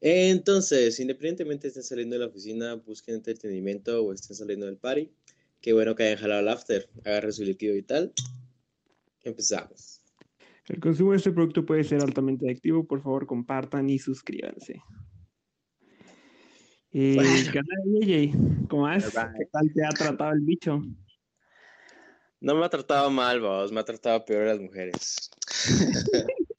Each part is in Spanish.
Entonces, independientemente estén saliendo de la oficina, busquen entretenimiento o estén saliendo del party, qué bueno que hayan jalado el after, agarren su líquido vital. Empezamos. El consumo de este producto puede ser altamente adictivo. Por favor, compartan y suscríbanse. Eh. ¿Cómo vas? ¿Qué tal te ha tratado el bicho? No me ha tratado mal, vos, me ha tratado peor a las mujeres.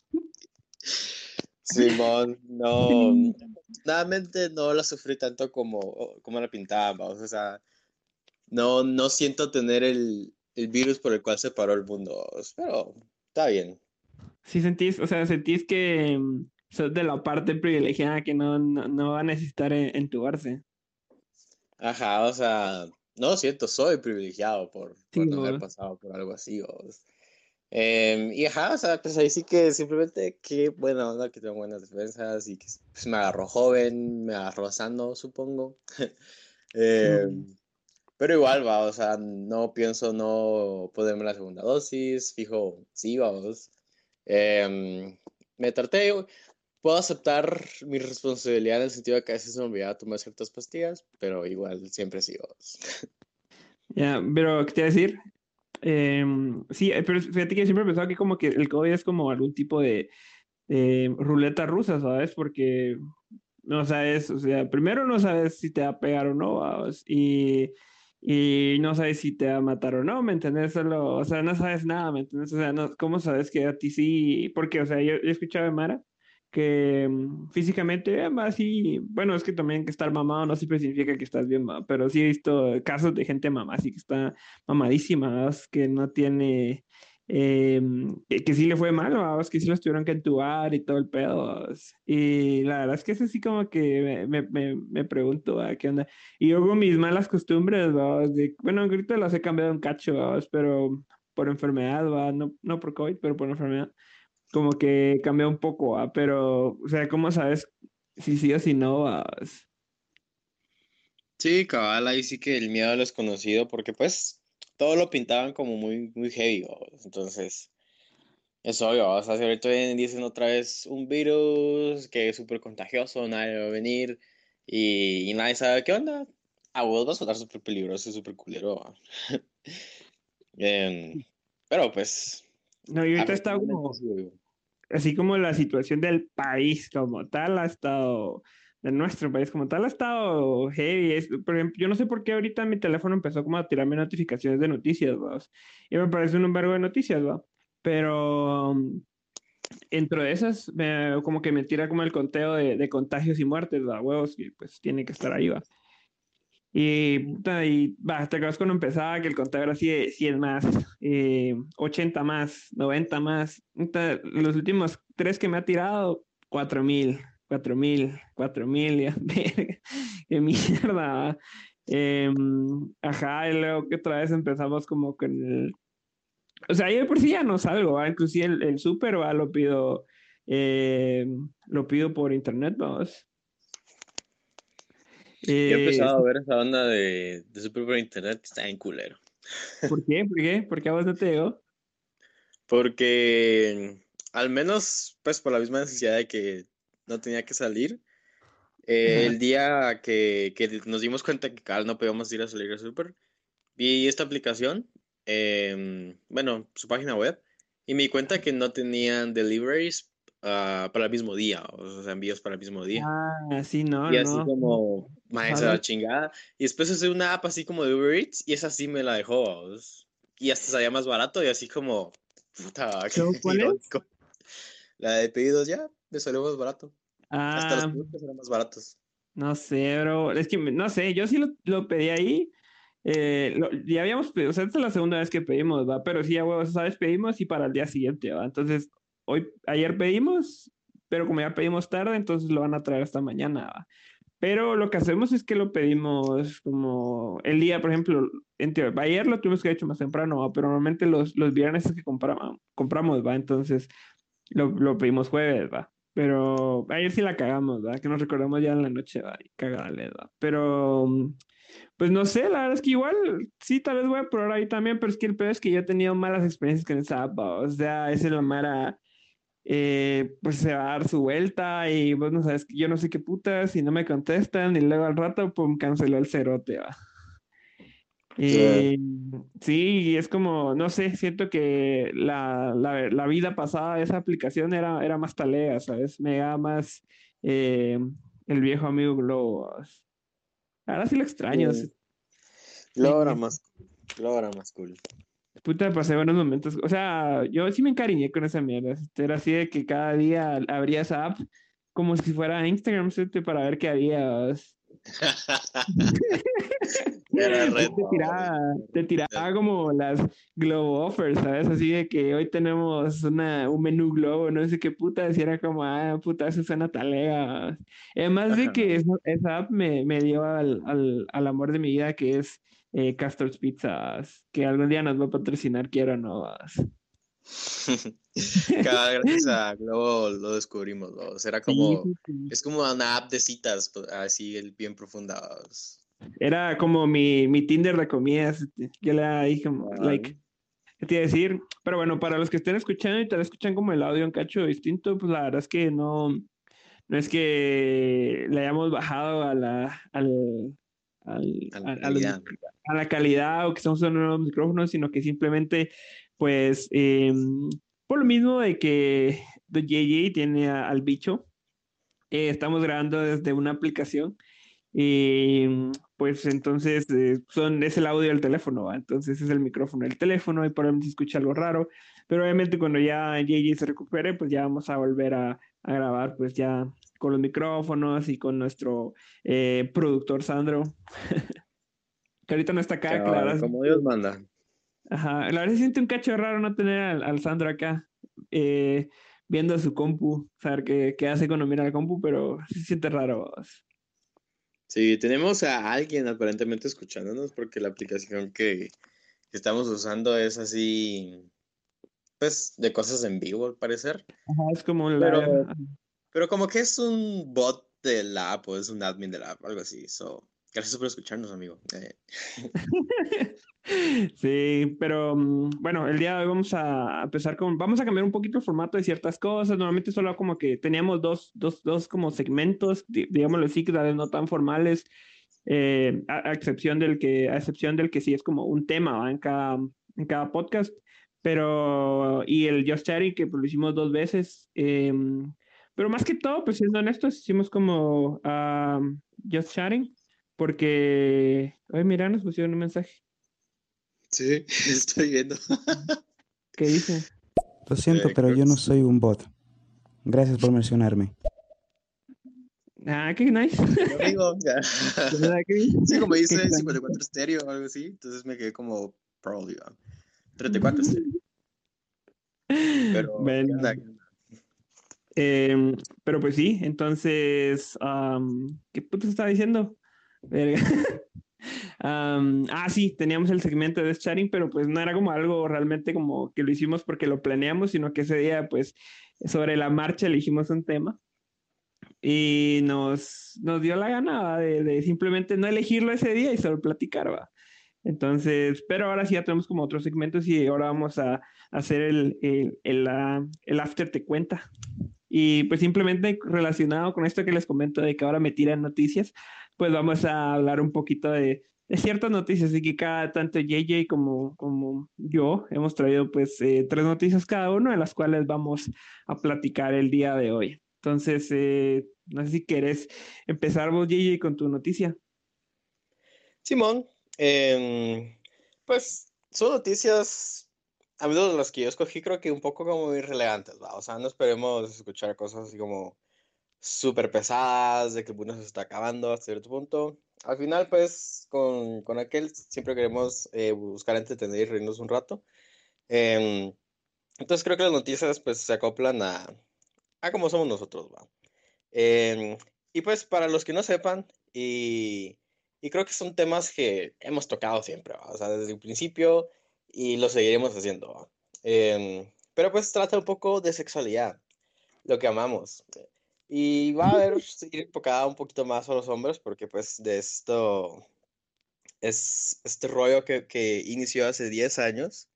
Simón, no, realmente no la sufrí tanto como, como la pintaban, vamos, o sea, no, no siento tener el, el virus por el cual se paró el mundo, pero está bien. Sí sentís, o sea, sentís que mm, sos de la parte privilegiada que no, no, no va a necesitar en- entubarse. Ajá, o sea, no lo siento, soy privilegiado por, por Sí, no haber pasado por algo así, vos. Em, y ajá, o sea, pues ahí sí que simplemente qué buena onda que tengo buenas defensas y que pues, me agarró joven, me agarró sano, supongo. Em, pero igual, va, o sea, no pienso no ponerme la segunda dosis, fijo, sí, vamos. Em, me traté, puedo aceptar mi responsabilidad en el sentido de que a veces me olvidaba tomar ciertas pastillas, pero igual siempre sí, vamos. Ya, pero ¿qué te iba a decir? Em, sí, eh, pero fíjate que siempre he pensado que como que el COVID es como algún tipo de eh, ruleta rusa, ¿sabes? Porque no sabes, o sea, primero no sabes si te va a pegar o no, vamos, y, y no sabes si te va a matar o no, ¿me entiendes? Solo, o sea, no sabes nada, ¿me entiendes? O sea, no, ¿cómo sabes que a ti sí? Porque, o sea, yo, yo he escuchado de Mara que mm, físicamente eh, va así, bueno, es que también que estar mamado no siempre significa que estás bien, pero sí he visto casos de gente mamá, así que está mamadísima, que no tiene, eh, que, que sí le fue mal, ¿vas? que sí los tuvieron que entubar y todo el pedo, y la verdad es que es así como que me, me, me, pregunto, ¿va? ¿qué onda? Y yo mis malas costumbres. De, bueno, ahorita las he cambiado un cacho, pero por enfermedad. No, no por COVID, pero por enfermedad como que cambió un poco, ¿va? pero, o sea, ¿cómo sabes si sí o si no? Sí, cabal, ahí sí que el miedo a lo desconocido, porque pues todo lo pintaban como muy, muy heavy. Entonces, es obvio, o sea, si ahorita dicen otra vez un virus que es súper contagioso, nadie va a venir y, y nadie sabe qué onda, a vos va a sonar súper peligroso y súper culero. Em, pero pues, No, y ahorita está como, obvio. Así como la situación del país como tal ha estado, de nuestro país como tal ha estado heavy. Es, por ejemplo, yo no sé por qué ahorita mi teléfono empezó como a tirarme notificaciones de noticias, ¿va? Y me parece un embargo de noticias, ¿va? Pero um, dentro de esas, me- como que me tira como el conteo de, contagios y muertes, ¿va? Huevos, pues tiene que estar ahí, ¿va? Y, y va, ¿te acuerdas cuando empezaba que el conteo era así de 100 más, eh, 80 más, 90 más? Puta, los últimos tres que me ha tirado, 4000, 4000, 4000, ya, qué mierda. Em, ajá, y luego que otra vez empezamos como con el. O sea, yo por sí ya no salgo, ¿va? Inclusive el, el. Lo pido, eh, lo pido por internet, vamos. Yo he Eh, empezado a ver esa onda de, de super por internet que está en culero. ¿Por qué? ¿Por qué? ¿Por qué a vos no te llegó? Porque al menos, pues por la misma necesidad de que no tenía que salir, eh, el día que, que nos dimos cuenta que cada no podíamos ir a salir al súper, vi esta aplicación, em, bueno, su página web, y me di cuenta que no tenían deliveries ah, para el mismo día, o sea, envíos para el mismo día. Ah, sí, no, Y así no. como, Ojalá. la chingada. Y después usé una app así como de Uber Eats y esa sí me la dejó. Y hasta salía más barato y así como, puta, qué ¿Pero cuál es? La de pedidos ya me salió más barato. Hasta los Ah, productos eran más baratos. no sé, bro. Es que, no sé, yo sí lo, lo pedí ahí. Eh, lo- ya habíamos pedido, o sea, esta es la segunda vez que pedimos, ¿va? Pero sí, a huevos, ¿sabes? Pedimos y para el día siguiente, ¿va? Entonces, hoy, ayer pedimos, pero como ya pedimos tarde, entonces lo van a traer hasta mañana, ¿va? Pero lo que hacemos es que lo pedimos como el día, por ejemplo, en teoría, ayer lo tuvimos que haber hecho más temprano, ¿va? Pero normalmente los, los viernes es que compramos, compramos, ¿va? Entonces lo, lo pedimos jueves, ¿va? Pero ayer sí la cagamos, ¿va? Que nos recordamos ya en la noche, ¿va? Y cagale, ¿va? Pero, pues no sé, la verdad es que igual, sí, tal vez voy a probar ahí también, pero es que el peor es que yo he tenido malas experiencias con esa app, ¿va? O sea, es la mara eh, pues se va a dar su vuelta y vos no sabes, yo no sé qué putas y no me contestan y luego al rato, pum, canceló el cerote, va. Y sí, es como, no sé, siento que la, la, vida pasada de esa aplicación era, era más talega, ¿sabes? Me da más eh, el viejo amigo Globo. Ahora sí lo extraño. Sí. Era más, era más cool. Puta, pasé buenos momentos. O sea, yo sí me encariñé con esa mierda. Era así de que cada día abría esa app como si fuera Instagram, Para ver qué había. te, tiraba, te tiraba como las Globo Offers, ¿sabes? Así de que hoy tenemos una, un menú Globo, no sé qué puta, y era como, ah, puta, eso suena talega. Además de que esa, app me, me dio al, al, al, amor de mi vida, que es eh, Castor's Pizzas, que algún día nos va a patrocinar, quiero no. Cada gracias a Globo lo descubrimos, ¿no? Era como, es como una app de citas, pues, así bien profundas. Era como mi, mi Tinder de comidas. Yo le dije, like, ¿qué te iba a decir? Pero bueno, para los que estén escuchando y tal escuchan como el audio un cacho distinto, pues la verdad es que no, no es que le hayamos bajado a la, al, al, a, la calidad. A, la calidad o que estamos usando nuevos micrófonos, sino que simplemente, pues, em, por lo mismo de que JJ tiene al bicho, eh, estamos grabando desde una aplicación y pues entonces eh, son, es el audio del teléfono, entonces es el micrófono del teléfono y por ahí se escucha algo raro, pero obviamente cuando ya JJ se recupere, pues ya vamos a volver a, a grabar pues ya con los micrófonos y con nuestro eh, productor Sandro, que ahorita no está acá, claro. Como Dios manda. Ajá, la verdad se siente un cacho raro no tener al, Sandro acá. Eh, viendo su compu, saber qué, qué hace cuando mira la compu, pero se siente raro. Sí, tenemos a alguien aparentemente escuchándonos porque la aplicación que, estamos usando es así, pues, de cosas en vivo, al parecer. Ajá, es como Pero, pero como que es un bot de la app o es un admin de la app, algo así. So, gracias por escucharnos, amigo. Eh. Sí, pero mm, bueno, el día de hoy vamos a empezar con, vamos a cambiar un poquito el formato de ciertas cosas. Normalmente solo como que teníamos dos, dos, dos como segmentos, digámoslo así, que no tan formales, eh, a, excepción del que, a excepción del que sí es como un tema en cada, en cada podcast. Pero, y el Just Chatting, que pues, lo hicimos dos veces. Em, pero más que todo, pues siendo honestos, hicimos como Just Chatting, porque, ay, mira, nos pusieron un mensaje. Sí, estoy viendo. ¿Qué dice? Lo siento, pero yo no soy un bot. Gracias por mencionarme. Ah, qué nice. Amigo, sí, como dice 54 estéreo o algo así, entonces me quedé como probably 34 estéreo. Pero, bueno. Eh, pero pues sí, entonces, ¿qué puto estaba diciendo? ah, sí, teníamos el segmento de chatting, pero pues no era como algo realmente como que lo hicimos porque lo planeamos, sino que ese día, pues, sobre la marcha elegimos un tema y nos, nos dio la gana de, simplemente no elegirlo ese día y solo platicar, ¿va? Entonces, pero ahora sí ya tenemos como otros segmentos y ahora vamos a, hacer el, el, el, el after te cuenta. Y pues simplemente relacionado con esto que les comento de que ahora me tiran noticias, pues vamos a hablar un poquito de, ciertas noticias. Así que cada, tanto JJ como, como yo, hemos traído pues eh, tres noticias cada uno, de las cuales vamos a platicar el día de hoy. Entonces, eh, no sé si quieres empezar vos, JJ, con tu noticia. Simón, em, pues son noticias, a menos de las que yo escogí, creo que un poco como irrelevantes, ¿va? O sea, no esperemos escuchar cosas así como súper pesadas, de que el mundo se está acabando hasta cierto punto. Al final, pues, con, con aquel siempre queremos eh, buscar entretener y reírnos un rato. Em, entonces creo que las noticias, pues, se acoplan a, a cómo somos nosotros, ¿va? Em, y pues, para los que no sepan, y, y, creo que son temas que hemos tocado siempre, ¿va? O sea, desde el principio, y lo seguiremos haciendo. Em, pero pues trata un poco de sexualidad, lo que amamos. Y va a haber, ir enfocada un poquito más a los hombres, porque pues de esto es este rollo que, que inició hace 10 años.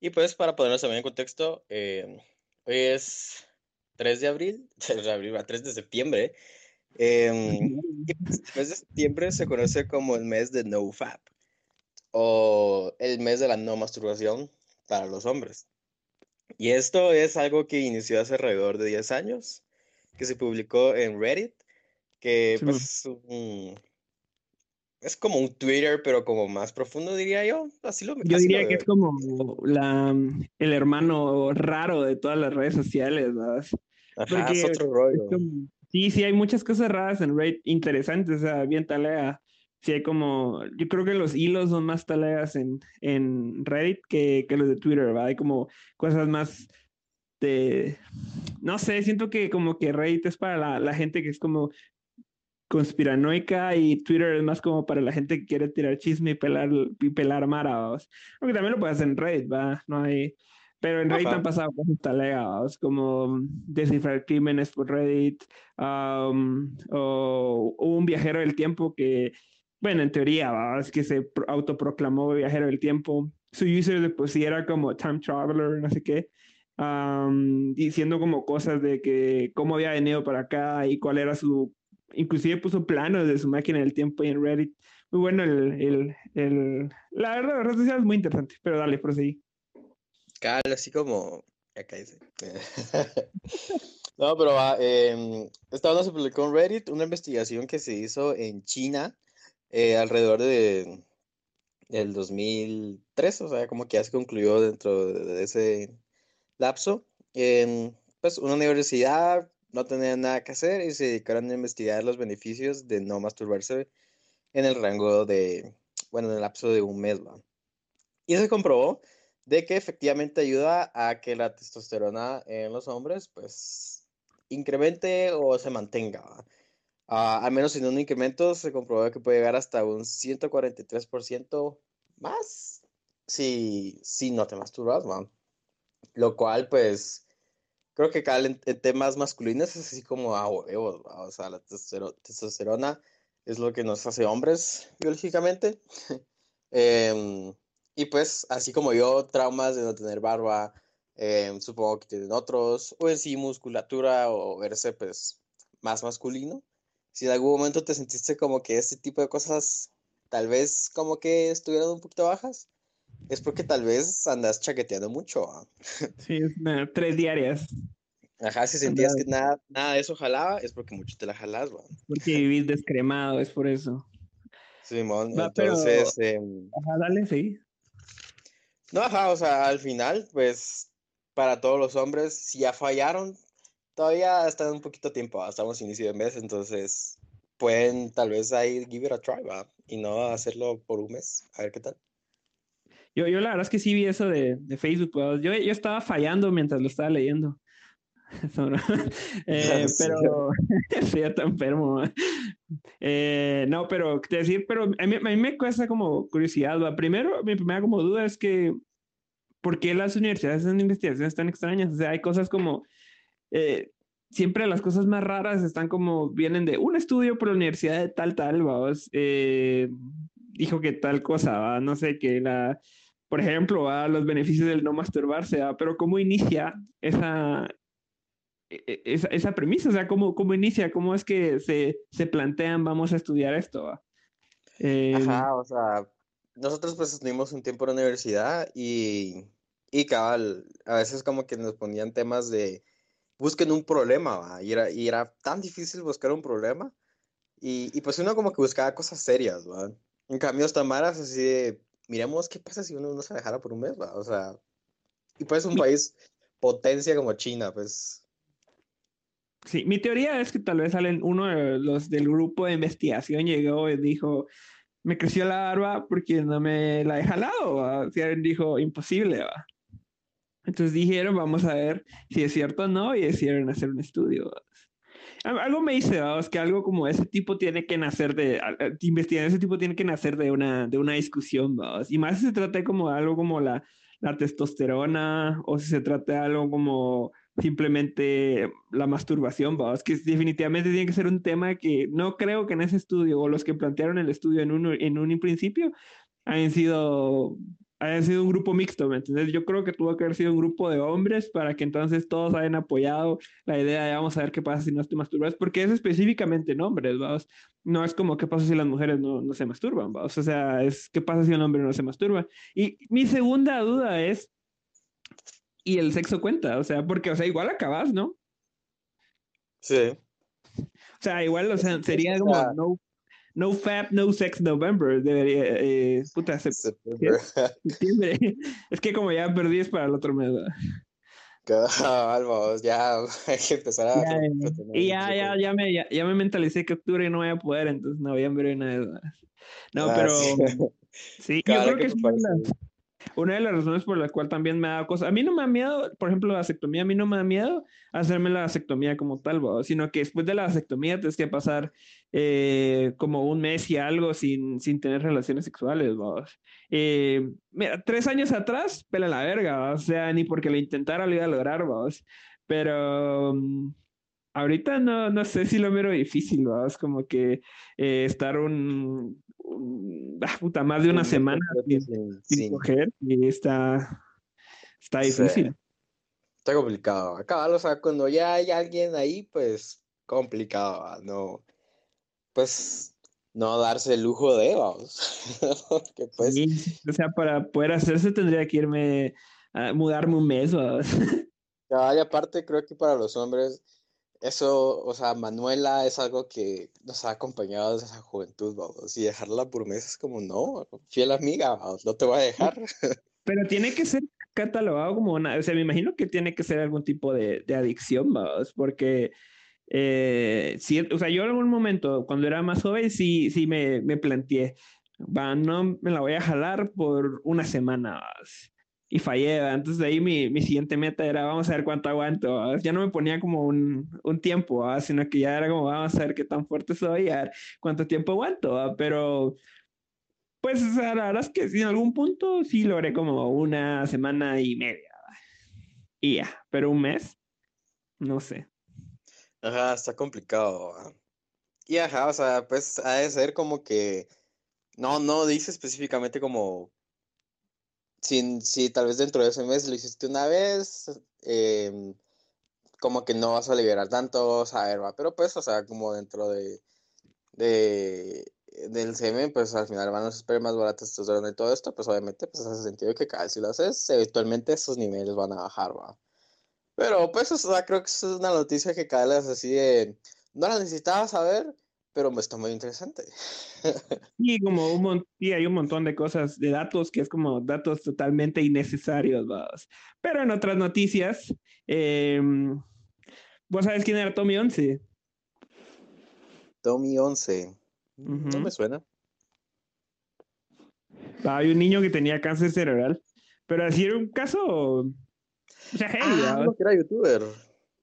Y pues para ponernos también en contexto, eh, hoy es 3 de abril, 3 de, abril, 3 de septiembre. Em, pues, mes de septiembre se conoce como el mes de NoFap o el mes de la no masturbación para los hombres. Y esto es algo que inició hace alrededor de 10 años, que se publicó en Reddit, que pues es como un Twitter, pero como más profundo, diría yo. Así lo Yo diría que es como la, el hermano raro de todas las redes sociales, ¿verdad? Ajá, es otro rollo. sí, sí, hay muchas cosas raras en Reddit interesantes, o sea, bien talea. Sí, hay como, yo creo que los hilos son más taleas en, en Reddit que, que los de Twitter, ¿verdad? Hay como cosas más de, no sé, siento que como que Reddit es para la, la gente que es como conspiranoica y Twitter es más como para la gente que quiere tirar chisme y pelar, y pelar marados. Aunque también lo puedes hacer en Reddit, ¿va? No hay... Pero en Reddit han pasado cosas taleas, como descifrar crímenes por Reddit, um, o, un viajero del tiempo que, bueno, en teoría, es que se autoproclamó viajero del tiempo. Su user de pues era como time traveler, no sé qué, um, diciendo como cosas de que cómo había venido para acá y cuál era su inclusive puso planos de su máquina del tiempo ahí en Reddit. Muy bueno el, el, el... La verdad, la red social es muy interesante, pero dale, proseguí. Claro, así como... Acá dice. no, pero va, eh, esta onda se publicó en Reddit, una investigación que se hizo en China eh, alrededor de del 2003, o sea, como que ya se concluyó dentro de ese lapso. En, pues una universidad no tenían nada que hacer y se dedicaron a investigar los beneficios de no masturbarse en el rango de, bueno, en el lapso de un mes, ¿va? Y se comprobó de que efectivamente ayuda a que la testosterona en los hombres, pues, incremente o se mantenga, ¿va? Uh, al menos en un incremento se comprobó que puede llegar hasta un 143% más si, si no te masturbas, ¿va? Lo cual, pues, creo que acá en, temas masculinos es así como a huevos, o sea, la testosterona es lo que nos hace hombres biológicamente. Em, y pues, así como yo, traumas de no tener barba, em, supongo que tienen otros, o en sí musculatura o verse pues más masculino. Si en algún momento te sentiste como que este tipo de cosas tal vez como que estuvieran un poquito bajas, es porque tal vez andas chaqueteando mucho. Sí, es tres diarias. Ajá, si sentías que nada, nada de eso jalaba, es porque mucho te la jalas, man. Porque vivís descremado, es por eso. Simón, entonces... Em, ajá, dale, sí. No, ajá, o sea, al final, pues, para todos los hombres, si ya fallaron, todavía están un poquito tiempo, estamos inicio de mes, entonces pueden tal vez ahí give it a try, ¿va? Y no hacerlo por un mes, a ver qué tal. Yo, yo la verdad es que sí vi eso de, de Facebook, pues, yo, yo estaba fallando mientras lo estaba leyendo. eh, pero sí, está enfermo. Eh, no, pero te decir, pero a mí, a mí, me cuesta como curiosidad. ¿va? Primero, mi primera como duda es que, ¿por qué las universidades hacen investigaciones tan extrañas? O sea, hay cosas como, eh, siempre las cosas más raras están como, vienen de un estudio por la universidad de tal, tal, vamos, eh, dijo que tal cosa, ¿va? no sé, que la por ejemplo, a los beneficios del no masturbarse, pero ¿cómo inicia esa, e, e, esa, esa, premisa? O sea, ¿cómo, ¿cómo inicia? ¿Cómo es que se, se plantean, vamos a estudiar esto? Eh, Ajá, o sea, nosotros pues estuvimos un tiempo en la universidad y, y cabal, a veces como que nos ponían temas de busquen un problema, ¿va? Y, era, y era tan difícil buscar un problema y, y pues uno como que buscaba cosas serias, ¿va? En cambio, hasta maras así de, miremos qué pasa si uno no se dejara por un mes, ¿va? O sea, y pues un país potencia como China, pues Sí, mi teoría es que tal vez salen uno de los del grupo de investigación llegó y dijo, me creció la barba porque no me la he jalado. ¿va? dijo, imposible. ¿va? Entonces dijeron, vamos a ver si es cierto o no y decidieron hacer un estudio. Algo me dice, ¿va? que algo como ese tipo tiene que nacer de, investigar ese tipo tiene que nacer de una, de una discusión, ¿va? y más si se trata de como algo como la, la testosterona o si se trata de algo como simplemente la masturbación, es que definitivamente tiene que ser un tema que no creo que en ese estudio o los que plantearon el estudio en un, en un principio hayan sido haya sido un grupo mixto, ¿me entiendes? Yo creo que tuvo que haber sido un grupo de hombres para que entonces todos hayan apoyado la idea de vamos a ver qué pasa si no te masturbas, porque es específicamente en hombres, ¿vamos? No es como qué pasa si las mujeres no, no se masturban, ¿vamos? O sea, es qué pasa si un hombre no se masturba. Y mi segunda duda es, ¿y el sexo cuenta? O sea, porque, o sea, igual acabas, ¿no? Sí. O sea, igual, o sea, sería como no, no Fab, No Sex November. Debería, eh, puta, septiembre. Es que como ya perdí es para el otro mes. Vamos, ya hay que empezar a. Ya, y ya, ya, ya, me, ya, ya, me mentalicé que octubre no voy a poder, entonces noviembre nada. No, ah, pero. Sí, yo creo que, es una de las razones por la cual también me da cosas. A mí no me da miedo, por ejemplo, la vasectomía, a mí no me da miedo hacerme la vasectomía como tal, sino que después de la vasectomía tienes que pasar eh, como un mes y algo sin, sin tener relaciones sexuales, eh, mira, tres años atrás, pela la verga, o sea, ni porque lo intentara lo iba a lograr. Pero. Mm, ahorita no, no sé si lo mero difícil, Es como que eh, estar un, ah, puta, más de una semana sin, coger y está, está difícil. Está complicado. Acá, o sea, cuando ya hay alguien ahí, pues complicado, ¿no? Pues no darse el lujo de, vamos. pues... o sea, para poder hacerse tendría que irme a mudarme un mes, vamos. Ya, y aparte creo que para los hombres eso, o sea, Manuela es algo que nos ha acompañado desde esa juventud, vamos, y dejarla por meses como, no, fiel amiga, no te voy a dejar. Pero tiene que ser catalogado como una, o sea, me imagino que tiene que ser algún tipo de, de adicción, vamos, porque, eh, si, o sea, yo en algún momento, cuando era más joven, sí, sí me, me planteé, va, no me la voy a jalar por una semana, y fallé. Entonces de ahí mi, mi, siguiente meta era vamos a ver cuánto aguanto. Ya no me ponía como un, un tiempo, sino que ya era como vamos a ver qué tan fuerte soy, a ver cuánto tiempo aguanto. Pero pues la verdad es que en algún punto sí logré como una semana y media. Y ya, pero un mes, no sé. Ajá, está complicado. Y ajá, o sea, pues ha de ser como que, no, no dice específicamente como si, si tal vez dentro de ese mes lo hiciste una vez, em, como que no vas a liberar tanto, saber, va, pero pues, o sea, como dentro de, de del semen, pues al final van los más baratos durante todo esto, pues obviamente pues hace sentido que cada vez si lo haces, eventualmente esos niveles van a bajar, va. Pero pues, o sea, creo que es una noticia que cada vez así de, no la necesitaba saber, pero me está muy interesante. Sí, como un hay un montón de cosas, de datos que es como datos totalmente innecesarios, vamos. Pero en otras noticias, em, ¿vos sabes quién era Tommy 11? Tommy 11. No me suena. Hay un niño que tenía cáncer cerebral, pero así era un caso. O sea, ah, que era youtuber.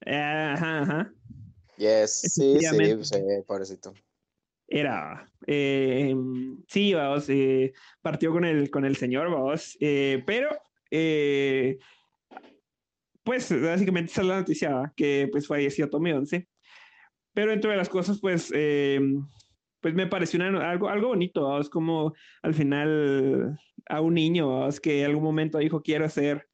Ajá, ajá. Yes, sí, sí, sí, pobrecito. Era, eh, sí, vamos, eh, partió con el, con el señor, vamos, eh, pero, eh, pues, básicamente esa es la noticia, que pues falleció Tommy 11, pero entre de las cosas, pues, pues me pareció algo, algo bonito, vamos, como al final a un niño, vamos, que en algún momento dijo, quiero ser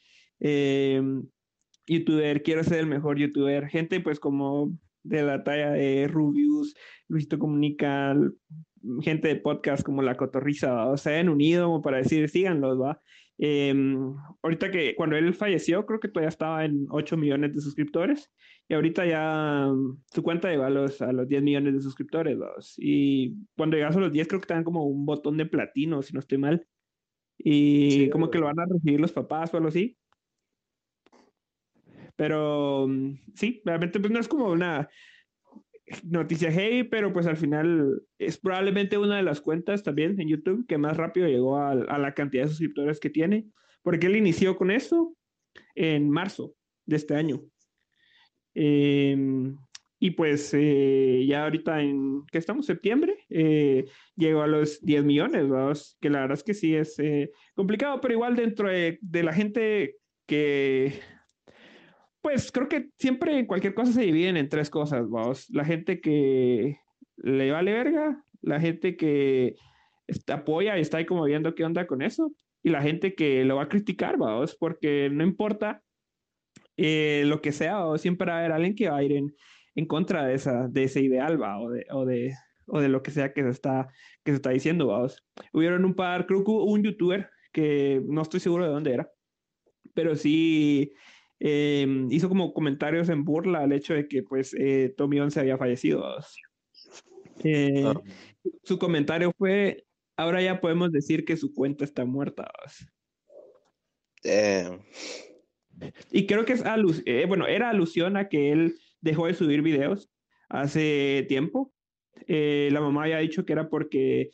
youtuber, quiero ser el mejor youtuber, gente pues como de la talla de Rubius, Luisito Comunica, gente de podcast como La Cotorriza, o se han unido para decir, síganlos, ¿va? Em, ahorita que cuando él falleció, creo que todavía estaba en 8 millones de suscriptores y ahorita ya su cuenta llegó a los, a los 10 millones de suscriptores. Y cuando llegas a los 10, creo que te dan como un botón de platino, si no estoy mal. Y como que lo van a recibir los papás o algo así. Pero mm, sí, realmente pues no es como una noticia hey, pero pues al final es probablemente una de las cuentas también en YouTube que más rápido llegó a, la cantidad de suscriptores que tiene, porque él inició con eso en marzo de este año. Em, y pues eh, ya ahorita en, que estamos? Septiembre, eh, llegó a los 10 millones, que la verdad es que sí es eh, complicado, pero igual dentro de, de la gente que pues creo que siempre cualquier cosa se divide en tres cosas, vamos. La gente que le vale verga, la gente que está, apoya y está ahí como viendo qué onda con eso, y la gente que lo va a criticar, vamos, porque no importa eh, lo que sea, o siempre va a haber alguien que va a ir en, en contra de, esa, de ese ideal, va, o de, o de, o de lo que sea que se está, que se está diciendo, vamos. Hubieron un par, creo que un youtuber que no estoy seguro de dónde era, pero sí eh, hizo como comentarios en burla al hecho de que pues eh, Tommy 11 había fallecido. Eh, ah. Su comentario fue, ahora ya podemos decir que su cuenta está muerta. Y creo que es alus eh, bueno, era alusión a que él dejó de subir videos hace tiempo. Eh, la mamá había dicho que era porque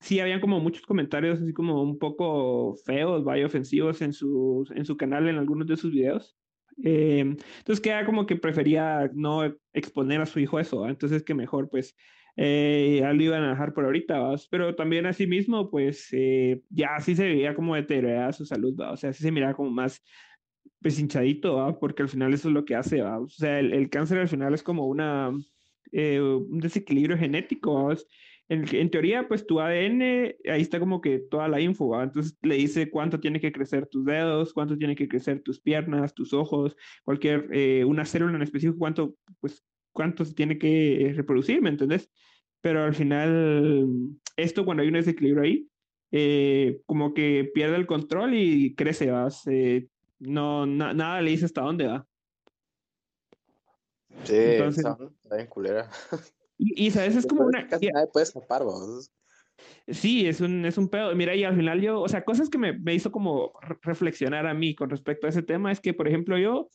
sí habían como muchos comentarios así como un poco feos, vaya ofensivos en su, en su canal en algunos de sus videos. Eh, entonces que como que prefería no exponer a su hijo eso, entonces que mejor pues eh, ya lo iban a dejar por ahorita, pero también así mismo pues eh, ya así se veía como deteriorada su salud, ¿va? o sea, así se miraba como más pues hinchadito, porque al final eso es lo que hace, ¿va? o sea, el, el, cáncer al final es como una, eh, un desequilibrio genético, en, en, teoría, pues tu ADN, ahí está como que toda la info, ¿va? entonces le dice cuánto tiene que crecer tus dedos, cuánto tiene que crecer tus piernas, tus ojos, cualquier, eh, una célula en específico, cuánto, pues, cuánto se tiene que reproducir, ¿me entendés? Pero al final, esto cuando hay un desequilibrio ahí, eh, como que pierde el control y crece, ¿vas? Eh, no, nada le dice hasta dónde va. Sí, Entonces, está bien culera. Y, sabes, es como una. Casi nadie puede escapar, vos. Sí, es un, es un pedo. Mira, y al final yo, o sea, cosas que me, me hizo como reflexionar a mí con respecto a ese tema es que, por ejemplo, yo,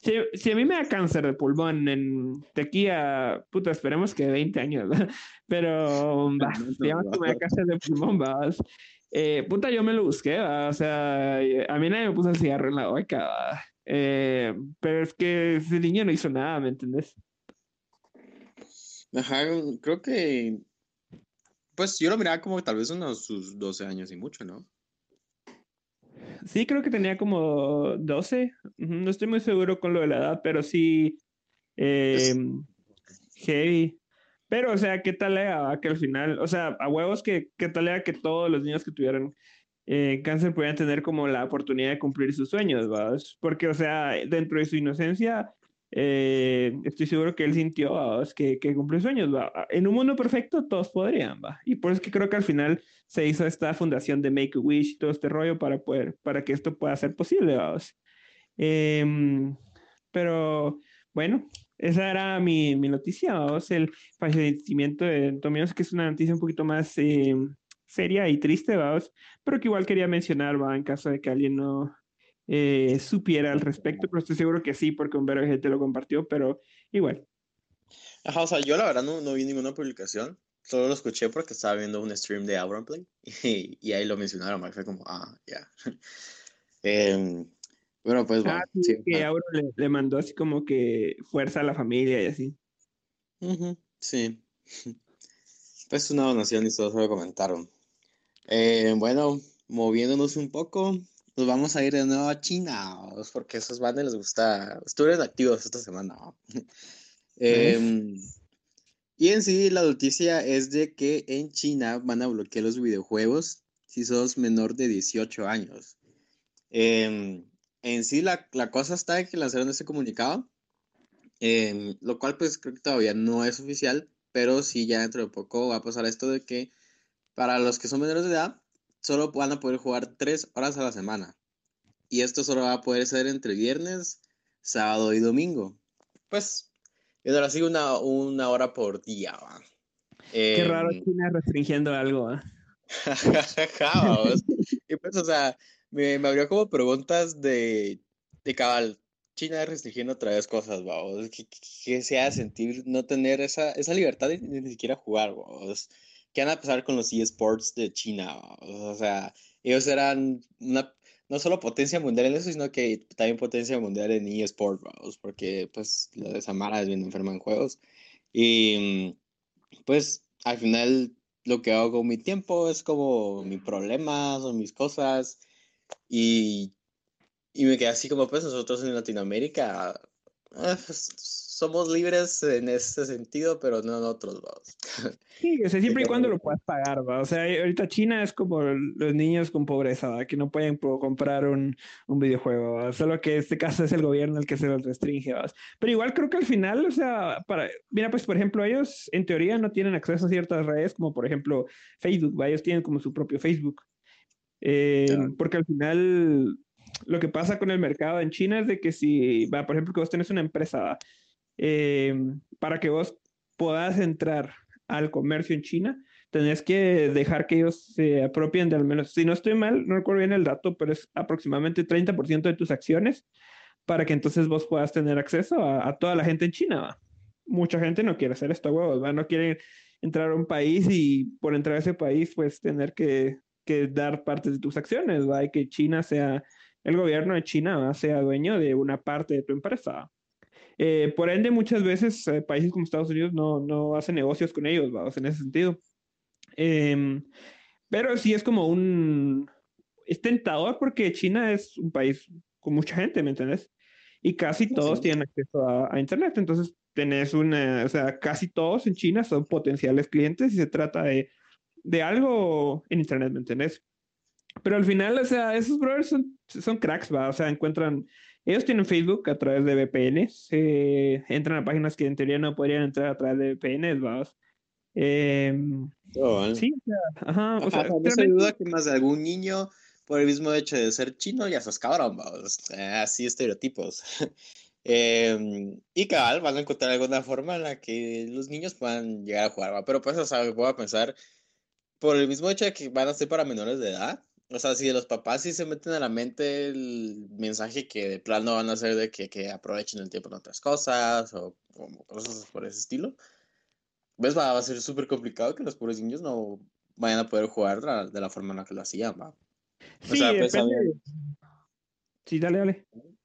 si, si a mí me da cáncer de pulmón en de aquí a, puta, esperemos que 20 años, ¿verdad? pero, digamos que me da cáncer de pulmón, vas. Eh, puta, yo me lo busqué, ¿verdad? o sea, a mí nadie me puso el cigarro en la boca, eh, pero es que ese niño no hizo nada, ¿me entiendes? Ajá, creo que. Pues yo lo miraba como tal vez unos sus 12 años y mucho, ¿no? Sí, creo que tenía como 12. No estoy muy seguro con lo de la edad, pero sí. Eh, heavy. Pero, o sea, ¿qué tal era que al final, o sea, a huevos que, ¿qué tal era que todos los niños que tuvieran eh, cáncer pudieran tener como la oportunidad de cumplir sus sueños, ¿vas? Porque, o sea, dentro de su inocencia, eh, estoy seguro que él sintió que, que cumplió sueños. ¿va? En un mundo perfecto todos podrían, y por eso es que creo que al final se hizo esta fundación de Make a Wish y todo este rollo para, poder, para que esto pueda ser posible. Eh, pero bueno, esa era mi, mi noticia, el fallecimiento de Tomios, que es una noticia un poquito más eh, seria y triste, pero que igual quería mencionar ¿va? en caso de que alguien no, eh, supiera al respecto, pero estoy seguro que sí, porque un verbo de gente lo compartió, pero igual. Ajá, o sea, yo la verdad no, no vi ninguna publicación, solo lo escuché porque estaba viendo un stream de Play y, y ahí lo mencionaron, fue como, ah, ya. Em, bueno, pues bueno. Ah, sí, que Auron le, le, mandó así como que fuerza a la familia y así. sí. Pues una donación y todo se lo comentaron. Eh, bueno, moviéndonos un poco, nos vamos a ir de nuevo a China, porque a esos bandes les gusta. Estuvieron activos esta semana. Em, y en sí, la noticia es de que en China van a bloquear los videojuegos si sos menor de 18 años. Em, en sí, la, la, cosa está que lanzaron ese comunicado, em, lo cual, pues creo que todavía no es oficial, pero sí, ya dentro de poco va a pasar esto de que para los que son menores de edad, solo van a poder jugar tres horas a la semana. Y esto solo va a poder ser entre viernes, sábado y domingo. Pues, yo ahora sigo una, una hora por día. ¿va? Qué raro em, China restringiendo algo. ¿eh? y pues, o sea, me, me abrió como preguntas de, de cabal. China restringiendo otra vez cosas, vamos. Que, que, se hace sentir no tener esa, esa libertad de ni siquiera jugar, vamos. ¿Qué van a pasar con los eSports de China? O sea, ellos eran una, no solo potencia mundial en eso, sino que también potencia mundial en eSports, porque pues la de Samara es bien enferma en juegos. Y pues al final lo que hago con mi tiempo es como mi problema, son mis cosas. Y, y me quedé así como pues nosotros en Latinoamérica, ah, pues, somos libres en ese sentido, pero no en otros, vamos. Sí, o sea, siempre y cuando lo puedas pagar, ¿va? O sea, ahorita China es como los niños con pobreza, ¿va? Que no pueden comprar un, un videojuego, ¿va? Solo que en este caso es el gobierno el que se los restringe, ¿va? Pero igual creo que al final, o sea, para... Mira, pues, por ejemplo, ellos en teoría no tienen acceso a ciertas redes, como por ejemplo Facebook, ¿va? Ellos tienen como su propio Facebook. Eh, porque al final lo que pasa con el mercado en China es de que si, va, por ejemplo, que vos tenés una empresa, eh, para que vos puedas entrar al comercio en China, tenés que dejar que ellos se apropien de al menos, si no estoy mal, no recuerdo bien el dato, pero es aproximadamente 30% de tus acciones para que entonces vos puedas tener acceso a, toda la gente en China. Mucha gente no quiere hacer esto, huevos, ¿va? no quiere entrar a un país y por entrar a ese país, pues tener que, dar partes de tus acciones, ¿va? y que China sea el gobierno de China sea dueño de una parte de tu empresa. Eh, por ende, muchas veces eh, países como Estados Unidos no, no hacen negocios con ellos, vamos, en ese sentido. Em, pero sí es como un... Es tentador porque China es un país con mucha gente, ¿me entiendes? Y casi todos tienen acceso a, Internet. Entonces, tenés una... O sea, casi todos en China son potenciales clientes y se trata de, de algo en Internet, ¿me entiendes? Pero al final, o sea, esos brothers son, son cracks, va. O sea, encuentran. Ellos tienen Facebook a través de VPNs. Eh, entran a páginas que en teoría no podrían entrar a través de VPNs, va. Eh, oh, Sí, o sea, ajá. O sea, no se duda que más de algún niño, por el mismo hecho de ser chino, ya sos cabrón, vamos. Así estereotipos. Eh, y cabal, van a encontrar alguna forma en la que los niños puedan llegar a jugar, ¿va? pero pues, o sea, voy a pensar, por el mismo hecho de que van a ser para menores de edad, o sea, si los papás sí se meten a la mente el mensaje que de plano van a hacer de que, que aprovechen el tiempo en otras cosas o, cosas por ese estilo, pues va, a ser súper complicado que los pobres niños no vayan a poder jugar de la, forma en la que lo hacían, va. Sí, pues, depende. Sí, dale, dale.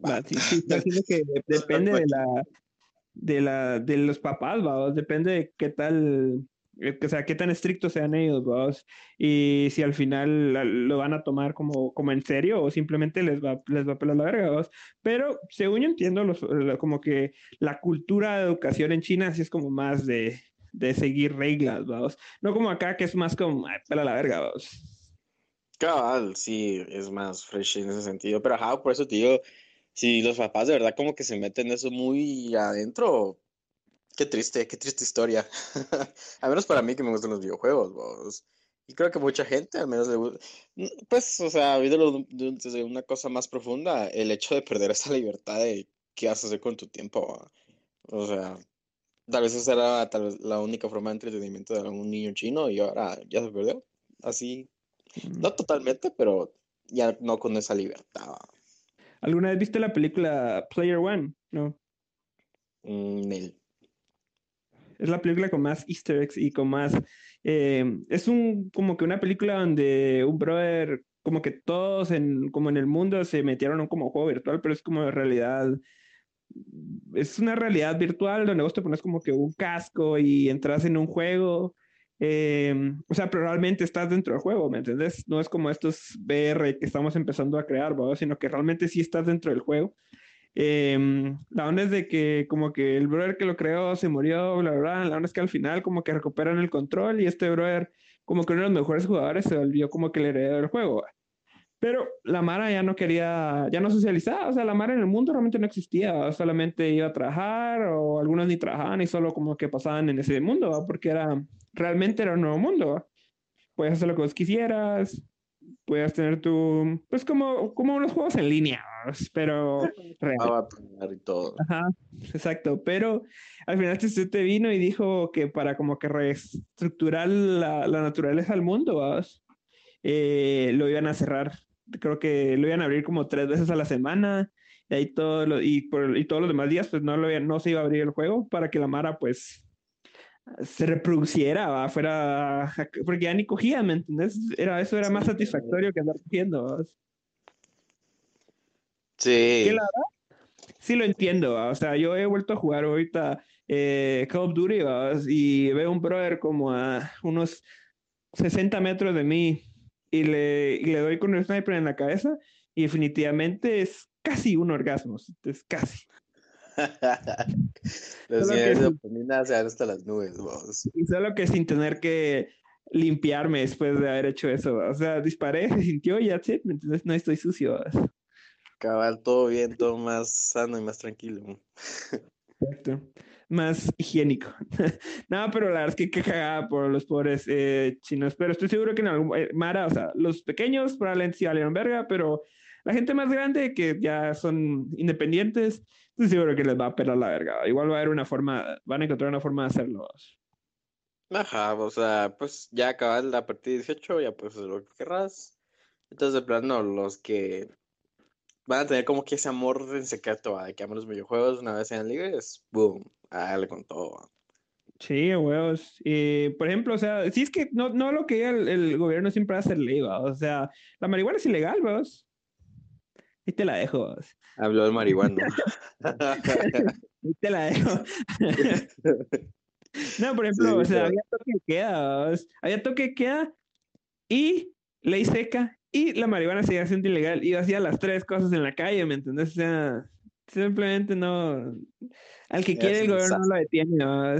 Va, sí, sí, que depende de la, de la, de los papás, va, depende de qué tal o sea, qué tan estrictos sean ellos, vos, y si al final lo van a tomar como, como en serio o simplemente les va, les va a pelar la verga, vos. Pero según yo entiendo, los, como que la cultura de educación en China sí es como más de, de seguir reglas, vos. No como acá, que es más como, ay, pela la verga, vos. Cabal, sí, es más fresh en ese sentido, pero ajá, por eso te digo, si los papás de verdad como que se meten eso muy adentro, Qué triste, qué triste historia. al menos para mí que me gustan los videojuegos, Y creo que mucha gente, al menos, le pues, o sea, viéndolo desde una cosa más profunda, el hecho de perder esa libertad de qué vas a hacer con tu tiempo. O sea, tal vez esa era tal vez la única forma de entretenimiento de algún niño chino y ahora ya se perdió. Así, mm. no totalmente, pero ya no con esa libertad. ¿Alguna vez viste la película Player One? No. Mm, es la película con más easter eggs y con más... Eh, es un como que una película donde un brother, como que todos en, como en el mundo se metieron como juego virtual, pero es como realidad... Es una realidad virtual donde vos te pones como que un casco y entras en un juego. Eh, o sea, pero realmente estás dentro del juego, ¿me entiendes? No es como estos VR que estamos empezando a crear, sino que realmente sí estás dentro del juego. Em, la onda es de que como que el brother que lo creó se murió, bla, bla, bla. La onda es que al final como que recuperan el control y este brother como que uno de los mejores jugadores se volvió como que el heredero del juego. Pero la Mara ya no quería, ya no socializaba, o sea, la Mara en el mundo realmente no existía, solamente iba a trabajar o algunos ni trabajaban y solo como que pasaban en ese mundo, porque era, realmente era un nuevo mundo. Puedes hacer lo que vos quisieras, puedes tener tu, pues como, como unos juegos en línea, pero y todo. Ajá, exacto, pero al final este te vino y dijo que para como que reestructurar la, la naturaleza del mundo, eh, lo iban a cerrar, creo que lo iban a abrir como tres veces a la semana, y ahí todo lo, y, por, y todos los demás días pues no, lo, no se iba a abrir el juego para que la Mara pues se reproduciera, fuera, porque ya ni cogía, ¿me entiendes? Era, eso era más satisfactorio que andar cogiendo. Sí. sí lo entiendo, o sea, yo he vuelto a jugar ahorita eh, Call of Duty y veo un brother como a unos 60 metros de mí y le, y le doy con el sniper en la cabeza y definitivamente es casi un orgasmo, es casi. Los niveles de dopamina se van hasta las nubes, vos. Y solo que sin tener que limpiarme después de haber hecho eso. O sea, disparé, se sintió y ya, entonces no estoy sucio. Cabal, todo bien, todo más sano y más tranquilo. Exacto. Más higiénico. no, pero la verdad es que qué cagada por los pobres eh, chinos. Pero estoy seguro que en algún. Eh, Mara, o sea, los pequeños probablemente sí valieron verga, pero la gente más grande que ya son independientes, estoy seguro que les va a pelar la verga. Igual va a haber una forma, van a encontrar una forma de hacerlo. Ajá, o sea, pues ya acabar la partida 18, ya pues lo que querrás. Entonces, de plano, los que van a tener como que ese amor en secreto de que aman los videojuegos una vez sean libres, boom, darle con todo. Sí, huevos. Por ejemplo, o sea, si es que no, no lo que el, el gobierno siempre va a hacer ley, o sea, la marihuana es ilegal, weón. Y te la dejo. Habló el marihuano. y te la dejo. No, por ejemplo, o sea, había toque de queda, había toque de queda y ley seca y la marihuana seguía siendo ilegal y hacía las tres cosas en la calle, ¿me entendés? O sea, simplemente no. Al que quiere el gobierno no lo detiene, ¿no?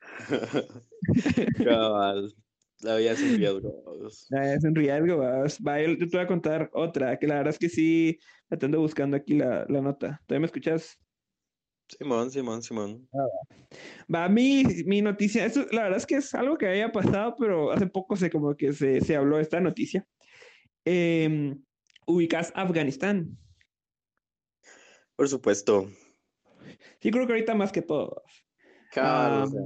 Cabal. La vida es un riesgo. La vida es un riesgo. Va, yo te voy a contar otra, que la verdad es que sí, la ando buscando aquí la, la nota. ¿Todavía me escuchas? Simón, Simón, Simón. Ah, va, mi, mi noticia, eso, la verdad es que es algo que había pasado, pero hace poco se como que se, se habló de esta noticia. Em, ubicas Afganistán. Por supuesto. Sí, creo que ahorita más que todo. Este,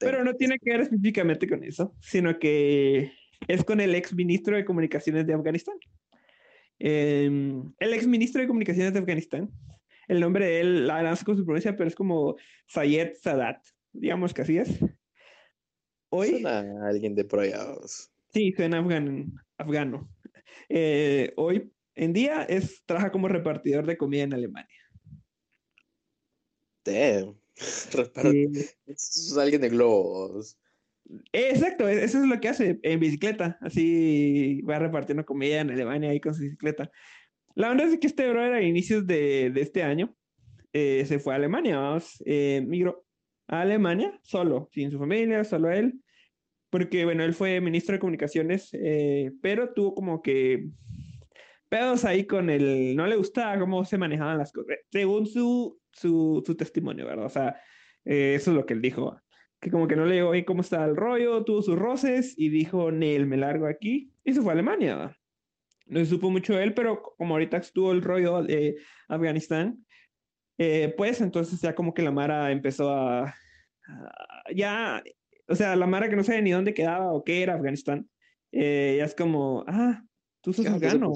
pero no tiene que ver específicamente con eso, sino que es con el ex ministro de Comunicaciones de Afganistán. Em, el ex ministro de Comunicaciones de Afganistán el nombre de él, la verdad con su pronuncia, pero es como Fayed Sadat, digamos que así es. Hoy. Suena a alguien de por Sí, suena afgano. Eh, hoy en día es, trabaja como repartidor de comida en Alemania. Damn. Es alguien de globos. Exacto, e-, eso es lo que hace en bicicleta. Así va repartiendo comida en Alemania ahí con su bicicleta. La verdad es que este brother a inicios de, de este año eh, se fue a Alemania, vamos, eh, migró a Alemania solo, sin su familia, solo él, porque bueno, él fue ministro de comunicaciones, eh, pero tuvo como que pedos ahí con él, no le gustaba cómo se manejaban las cosas, según su, su, su testimonio, ¿verdad? O sea, eso es lo que él dijo, que como que no le llegó bien cómo estaba el rollo, tuvo sus roces y dijo, Nel, me largo aquí, y se fue a Alemania, ¿verdad? no se supo mucho de él, pero como ahorita estuvo el rollo de Afganistán, eh, pues entonces ya como que la Mara empezó a, ya, o sea, la Mara que no sabía ni dónde quedaba o qué era Afganistán, eh, ya es como, ah, tú sos afgano.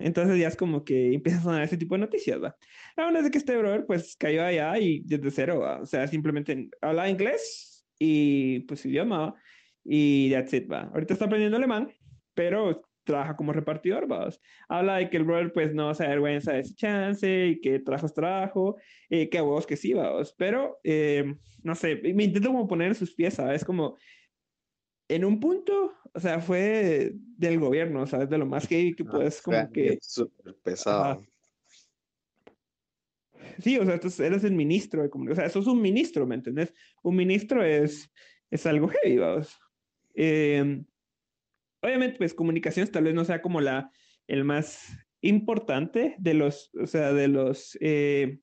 Entonces ya es como que empiezas a sonar ese tipo de noticias, ¿va? Verdad es que este brother pues cayó allá y desde cero, o sea, simplemente hablaba inglés y pues idioma, y that's it, va. Ahorita está aprendiendo alemán, pero trabaja como repartidor, vamos. Habla de que el brother pues no se avergüenza de ese chance y que trabajo es trabajo, eh, que a huevos que sí, vamos. Pero, eh, no sé, me intento como poner sus pies, ¿sabes? Como en un punto, o sea, fue del gobierno, ¿sabes? De lo más que, que ah, puedes como que... Súper pesado. Sí, o sea, tú eres el ministro de comunicación, o sea, eso es un ministro, ¿me entiendes? Un ministro es, es algo heavy, vamos. Eh, obviamente, pues comunicaciones tal vez no sea como la, el más importante de los, o sea, de los, eh,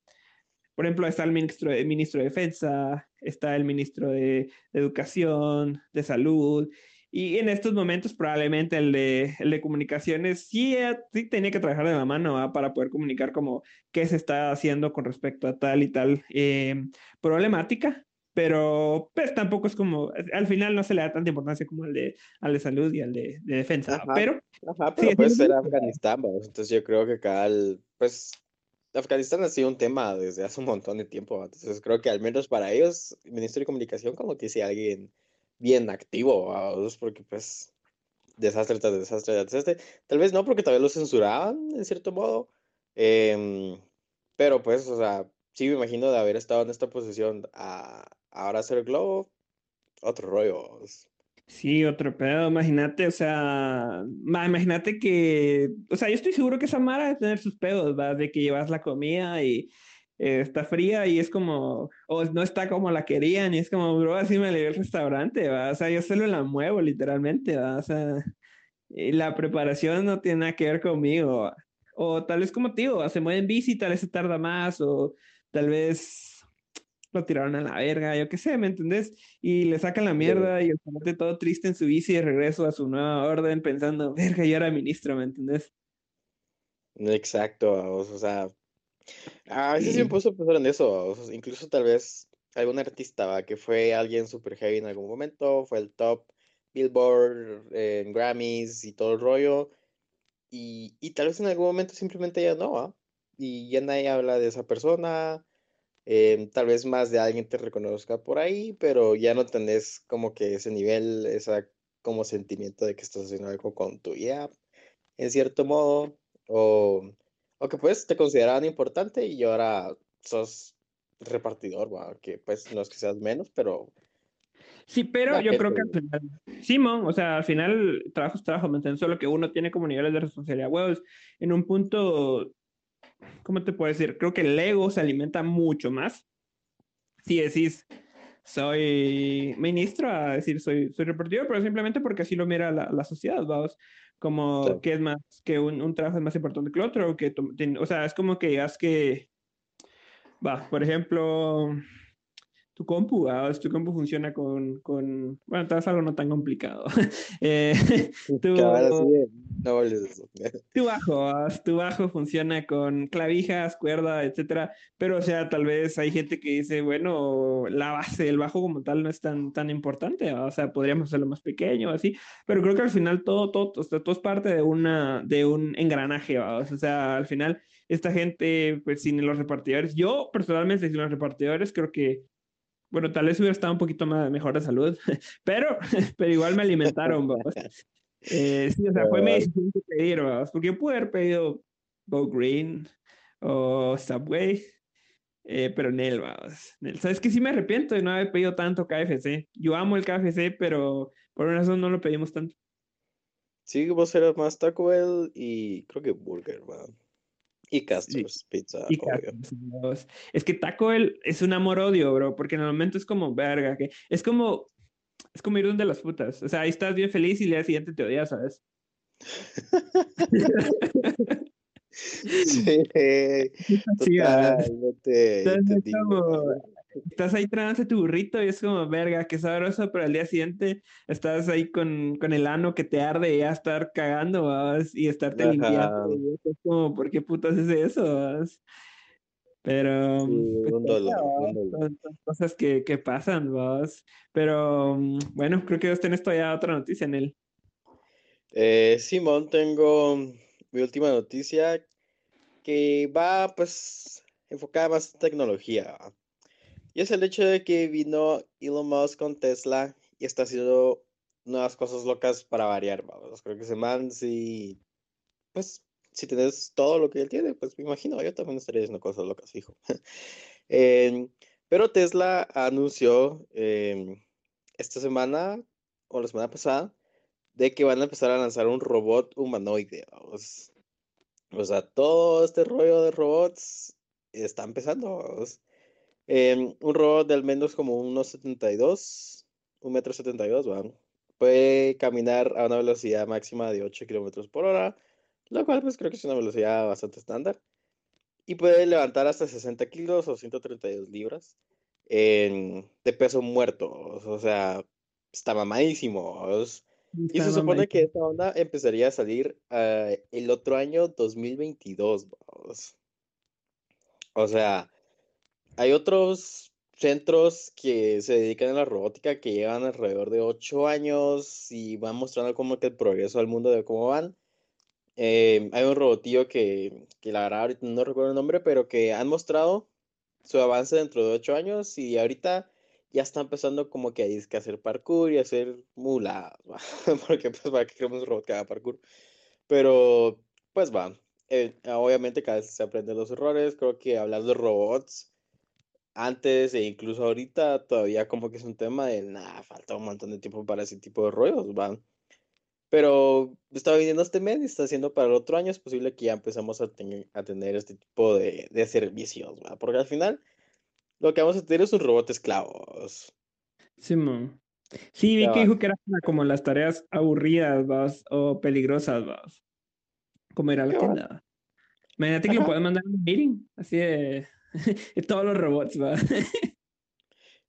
por ejemplo, está el ministro de, ministro de Defensa, está el ministro de, Educación, de Salud, y en estos momentos probablemente el de, el de comunicaciones sí, eh, sí, tenía que trabajar de la mano para poder comunicar como qué se está haciendo con respecto a tal y tal eh, problemática pero pues tampoco es como, al final no se le da tanta importancia como al de, al de salud y al de, de defensa, pero... Ajá, pero puede ser Afganistán, entonces yo creo que acá, pues, Afganistán ha sido un tema desde hace un montón de tiempo, entonces creo que al menos para ellos, el Ministerio de Comunicación como que sea alguien bien activo, porque pues, desastre tras desastre tras tal vez no porque todavía lo censuraban, en cierto modo, em, pero pues, o sea, sí me imagino de haber estado en esta posición a Ahora el globo, otro rollo. Sí, otro pedo, imagínate, o sea, imagínate que, o sea, yo estoy seguro que esa Mara de tener sus pedos, ¿va? De que llevas la comida y, eh, está fría y es como, o no está como la querían y es como, bro, así me leí el restaurante, ¿va? O sea, yo solo la muevo literalmente, ¿va? O sea, la preparación no tiene nada que ver conmigo, o tal vez como digo, se mueve en bici, tal vez se tarda más, o tal vez lo tiraron a la verga, yo qué sé, ¿me entendés? Y le sacan la mierda y el todo triste en su bici de regreso a su nueva orden pensando, verga, yo era ministro, ¿me entendés? Exacto, o sea, a veces sí me puso a pensar en eso, incluso tal vez algún artista ¿va? que fue alguien super heavy en algún momento, fue el top Billboard, en Grammys y todo el rollo, y, y, tal vez en algún momento simplemente ya no, ¿va? y ya nadie habla de esa persona, Em, tal vez más de alguien te reconozca por ahí, pero ya no tenés como que ese nivel, esa como sentimiento de que estás haciendo algo con tu IA, en cierto modo, o, o que pues te consideraban importante y ahora sos repartidor, que pues no es que seas menos, pero... Sí, pero yo creo que al final, Simón, o sea, al final trabajo es trabajo, ¿me Solo que uno tiene como niveles de responsabilidad, huevos, en un punto ¿cómo te puedo decir? Creo que el ego se alimenta mucho más si decís, soy ministro, a decir, soy, soy repartidor, pero simplemente porque así lo mira la, la sociedad, vamos. Como que es más, que un, un, trabajo es más importante que el otro, que, o sea, es como que digas que, va, por ejemplo, tu compu, ah, tu compu funciona con, con bueno, tal vez algo no tan complicado. eh, tu, no eso. tu bajo, ah, tu bajo funciona con clavijas, cuerda, etcétera, pero o sea, tal vez hay gente que dice, bueno, la base del bajo como tal no es tan, tan importante, ah, o sea, podríamos hacerlo más pequeño, así, pero creo que al final todo, todo, o sea, todo es parte de, una, de un engranaje, o sea, al final esta gente, pues sin los repartidores, yo personalmente sin los repartidores creo que bueno, tal vez hubiera estado un poquito más, mejor de salud, pero, pero igual me alimentaron, vamos. Eh, sí, o sea, fue mi decisión de pedir, vamos, porque yo pude haber pedido Go Green o Subway, eh, pero Nel, vamos. Nel. ¿Sabes que Sí me arrepiento de no haber pedido tanto KFC. Yo amo el KFC, pero por una razón no lo pedimos tanto. Sí, vos eras más Taco Bell y creo que Burger, vamos. Y Castro's Pizza. Es que Taco Bell es un amor-odio, bro, porque en el momento es como, verga, que es como, es como ir donde las putas. O sea, ahí estás bien feliz y el día siguiente te odias, ¿sabes? sí, estás ahí tragando tu burrito y es como, verga, qué sabroso, pero al día siguiente estás ahí con, con el ano que te arde y a estar cagando, ¿vas? y estarte limpiando. Y es como, ¿por qué putas es eso? ¿vas? Pero, pues, Son, cosas que, que pasan, ¿vas? Pero, bueno, creo que vos tenés todavía otra noticia en él. Eh, Simón, tengo mi última noticia que va, pues, enfocada más en tecnología. Y es el hecho de que vino Elon Musk con Tesla y está haciendo nuevas cosas locas para variar, vamos. Creo que ese man, si, pues, si tienes todo lo que él tiene, pues me imagino, yo también estaría haciendo cosas locas, hijo. Em, pero Tesla anunció em, esta semana, o la semana pasada, de que van a empezar a lanzar un robot humanoide. O sea, todo este rollo de robots está empezando, vamos. Em, un robot de al menos como unos 72, un metro 72, ¿va? Puede caminar a una velocidad máxima de 8 kilómetros por hora, lo cual pues creo que es una velocidad bastante estándar. Y puede levantar hasta 60 kilos o 132 libras de peso muerto. O sea, está mamadísimo. y se supone que esta onda empezaría a salir uh, el otro año 2022. O sea, hay otros centros que se dedican a la robótica que llevan alrededor de ocho años y van mostrando como que el progreso al mundo de cómo van. Eh, hay un robotillo que, que la verdad ahorita no recuerdo el nombre, pero que han mostrado su avance dentro de ocho años y ahorita ya está empezando como que a, hacer parkour y hacer mula, porque pues para que queremos un robot que haga parkour. Pero pues va, eh, obviamente cada vez se aprenden los errores, creo que hablar de robots antes e incluso ahorita todavía como que es un tema de, nada, falta un montón de tiempo para ese tipo de rollos, ¿va? Pero estaba viniendo este mes y está haciendo para el otro año. Es posible que ya empecemos a, a tener este tipo de, de servicios, ¿verdad? Porque al final lo que vamos a tener es un robot esclavos. Simón. Sí, vi que dijo que eran como las tareas aburridas, ¿vas? O peligrosas, ¿vas? Como era la tienda. Imagínate que lo puedes mandar a un meeting, así de, todos los robots, ¿va?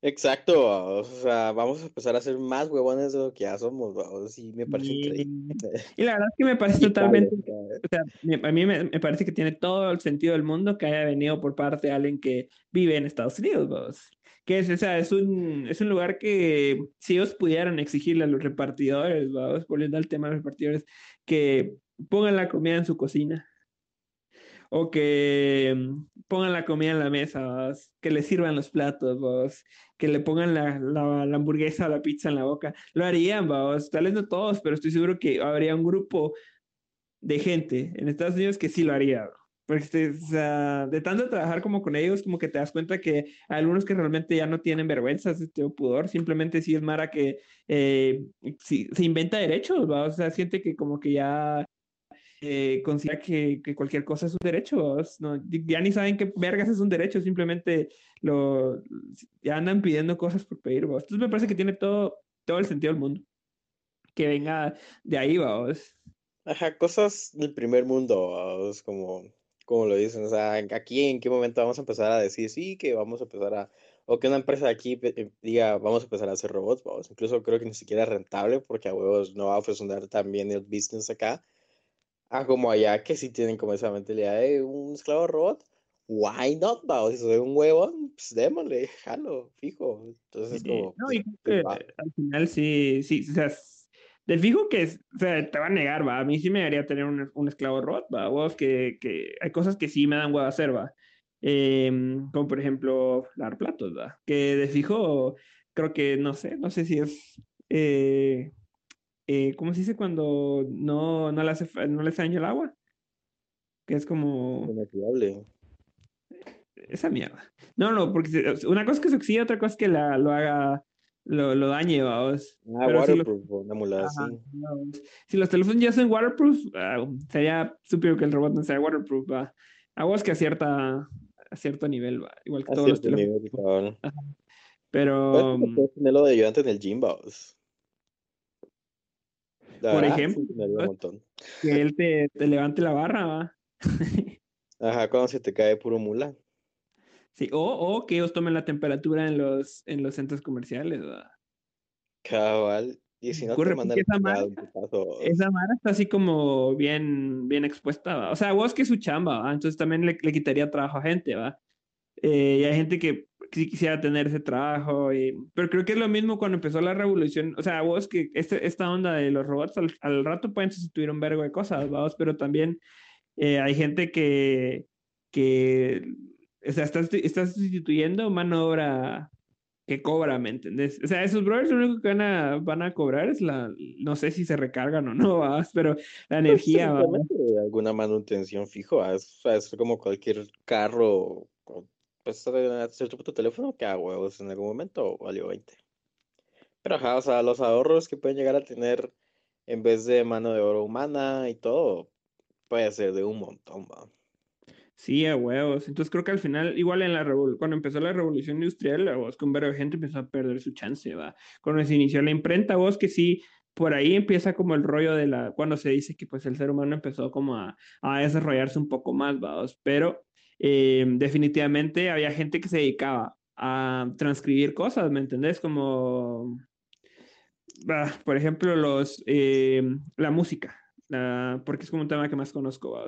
Exacto, o sea, vamos a empezar a ser más huevones de lo que ya somos, ¿va? sí, me parece increíble. Y la verdad es que me parece totalmente, o sea, a mí me, me, parece que tiene todo el sentido del mundo que haya venido por parte de alguien que vive en Estados Unidos, ¿vos? que es, o sea, es un, es un lugar que si ellos pudieran exigirle a los repartidores, vamos, volviendo al tema de los repartidores, que pongan la comida en su cocina o que mm, pongan la comida en la mesa, que le sirvan los platos, vos, que le pongan la, la, hamburguesa o la pizza en la boca. Lo harían, vos, tal vez no todos, pero estoy seguro que habría un grupo de gente en Estados Unidos que sí lo haría. Porque, o sea, de tanto trabajar como con ellos, como que te das cuenta que hay algunos que realmente ya no tienen vergüenza este, o pudor, simplemente sí es Mara que eh, se inventa derechos, ¿va? o sea, siente que como que ya eh, considera que, que, cualquier cosa es un derecho, ¿no? ya ni saben qué vergas es un derecho, simplemente lo, ya andan pidiendo cosas por pedir, entonces me parece que tiene todo, todo el sentido del mundo, que venga de ahí, vamos. Ajá, cosas del primer mundo, ¿vamos? como como lo dicen, o sea, aquí en qué momento vamos a empezar a decir, sí, que vamos a empezar a, o que una empresa de aquí eh, diga, vamos a empezar a hacer robots, vamos, incluso creo que ni siquiera es rentable porque a huevos no va a funcionar tan bien el business acá, a como allá que sí tienen como esa mentalidad de un esclavo robot, why not, vamos, si soy un huevo, pues démosle, jalo, fijo, entonces como... No, y pues, al final sí, sí, o sea, de fijo que o sea, te va a negar, va. A mí sí me debería tener un, un esclavo robot, va. Vos que, que hay cosas que sí me dan huevo hacer, va. Em, como por ejemplo, lavar platos, va. Que de fijo, creo que, no sé, no sé si es. Eh, eh, ¿Cómo se dice cuando no, no, le hace, no le hace daño el agua? Que es como. Esa mierda. No, no, porque una cosa es que se oxida, otra cosa es que la, lo haga lo, lo dañe, vamos. Ah, waterproof, si una mulada Si los teléfonos ya son waterproof, uh, sería súper que el robot no sea waterproof, va. Aguas que a, cierta, a cierto nivel, va. Igual que a todos los teléfonos. Nivel, Pero. Puedes tenerlo de ayudante en el gym, vamos. Por ejemplo, que él te, te levante la barra, va. Ajá, cuando se te cae puro mula. Sí, o, o que ellos tomen la temperatura en los, en los centros comerciales, ¿verdad? Cabal. Y si no te mandan esa, mara, esa mara está así como bien, bien expuesta, ¿va? O sea, vos que es su chamba, ¿va? Entonces también le, le quitaría trabajo a gente, ¿va? Eh, y hay gente que sí quisiera tener ese trabajo, y... pero creo que es lo mismo cuando empezó la revolución. O sea, vos que este, esta onda de los robots al, al, rato pueden sustituir un vergo de cosas, ¿va? Pero también eh, hay gente que, que o sea, estás, estás sustituyendo mano obra que cobra, ¿me entendés? O sea, esos brothers lo único que van a, van a cobrar es la, no sé si se recargan o no, pero la pues, energía va. Alguna manutención fijo, es, es como cualquier carro, pues hacer tu teléfono que a huevos en algún momento valió 20. Pero ajá, o sea, los ahorros que pueden llegar a tener en vez de mano de oro humana y todo, puede ser de un montón, ¿va? Sí, a huevos. Entonces creo que al final, igual en la cuando empezó la revolución industrial, a vos con ver gente empezó a perder su chance, va. Cuando se inició la imprenta, vos que sí, por ahí empieza como el rollo de la, cuando se dice que pues el ser humano empezó como a, a desarrollarse un poco más, va. Pero eh, definitivamente había gente que se dedicaba a transcribir cosas, ¿me entendés? Como, por ejemplo, los, eh, la música, porque es como un tema que más conozco.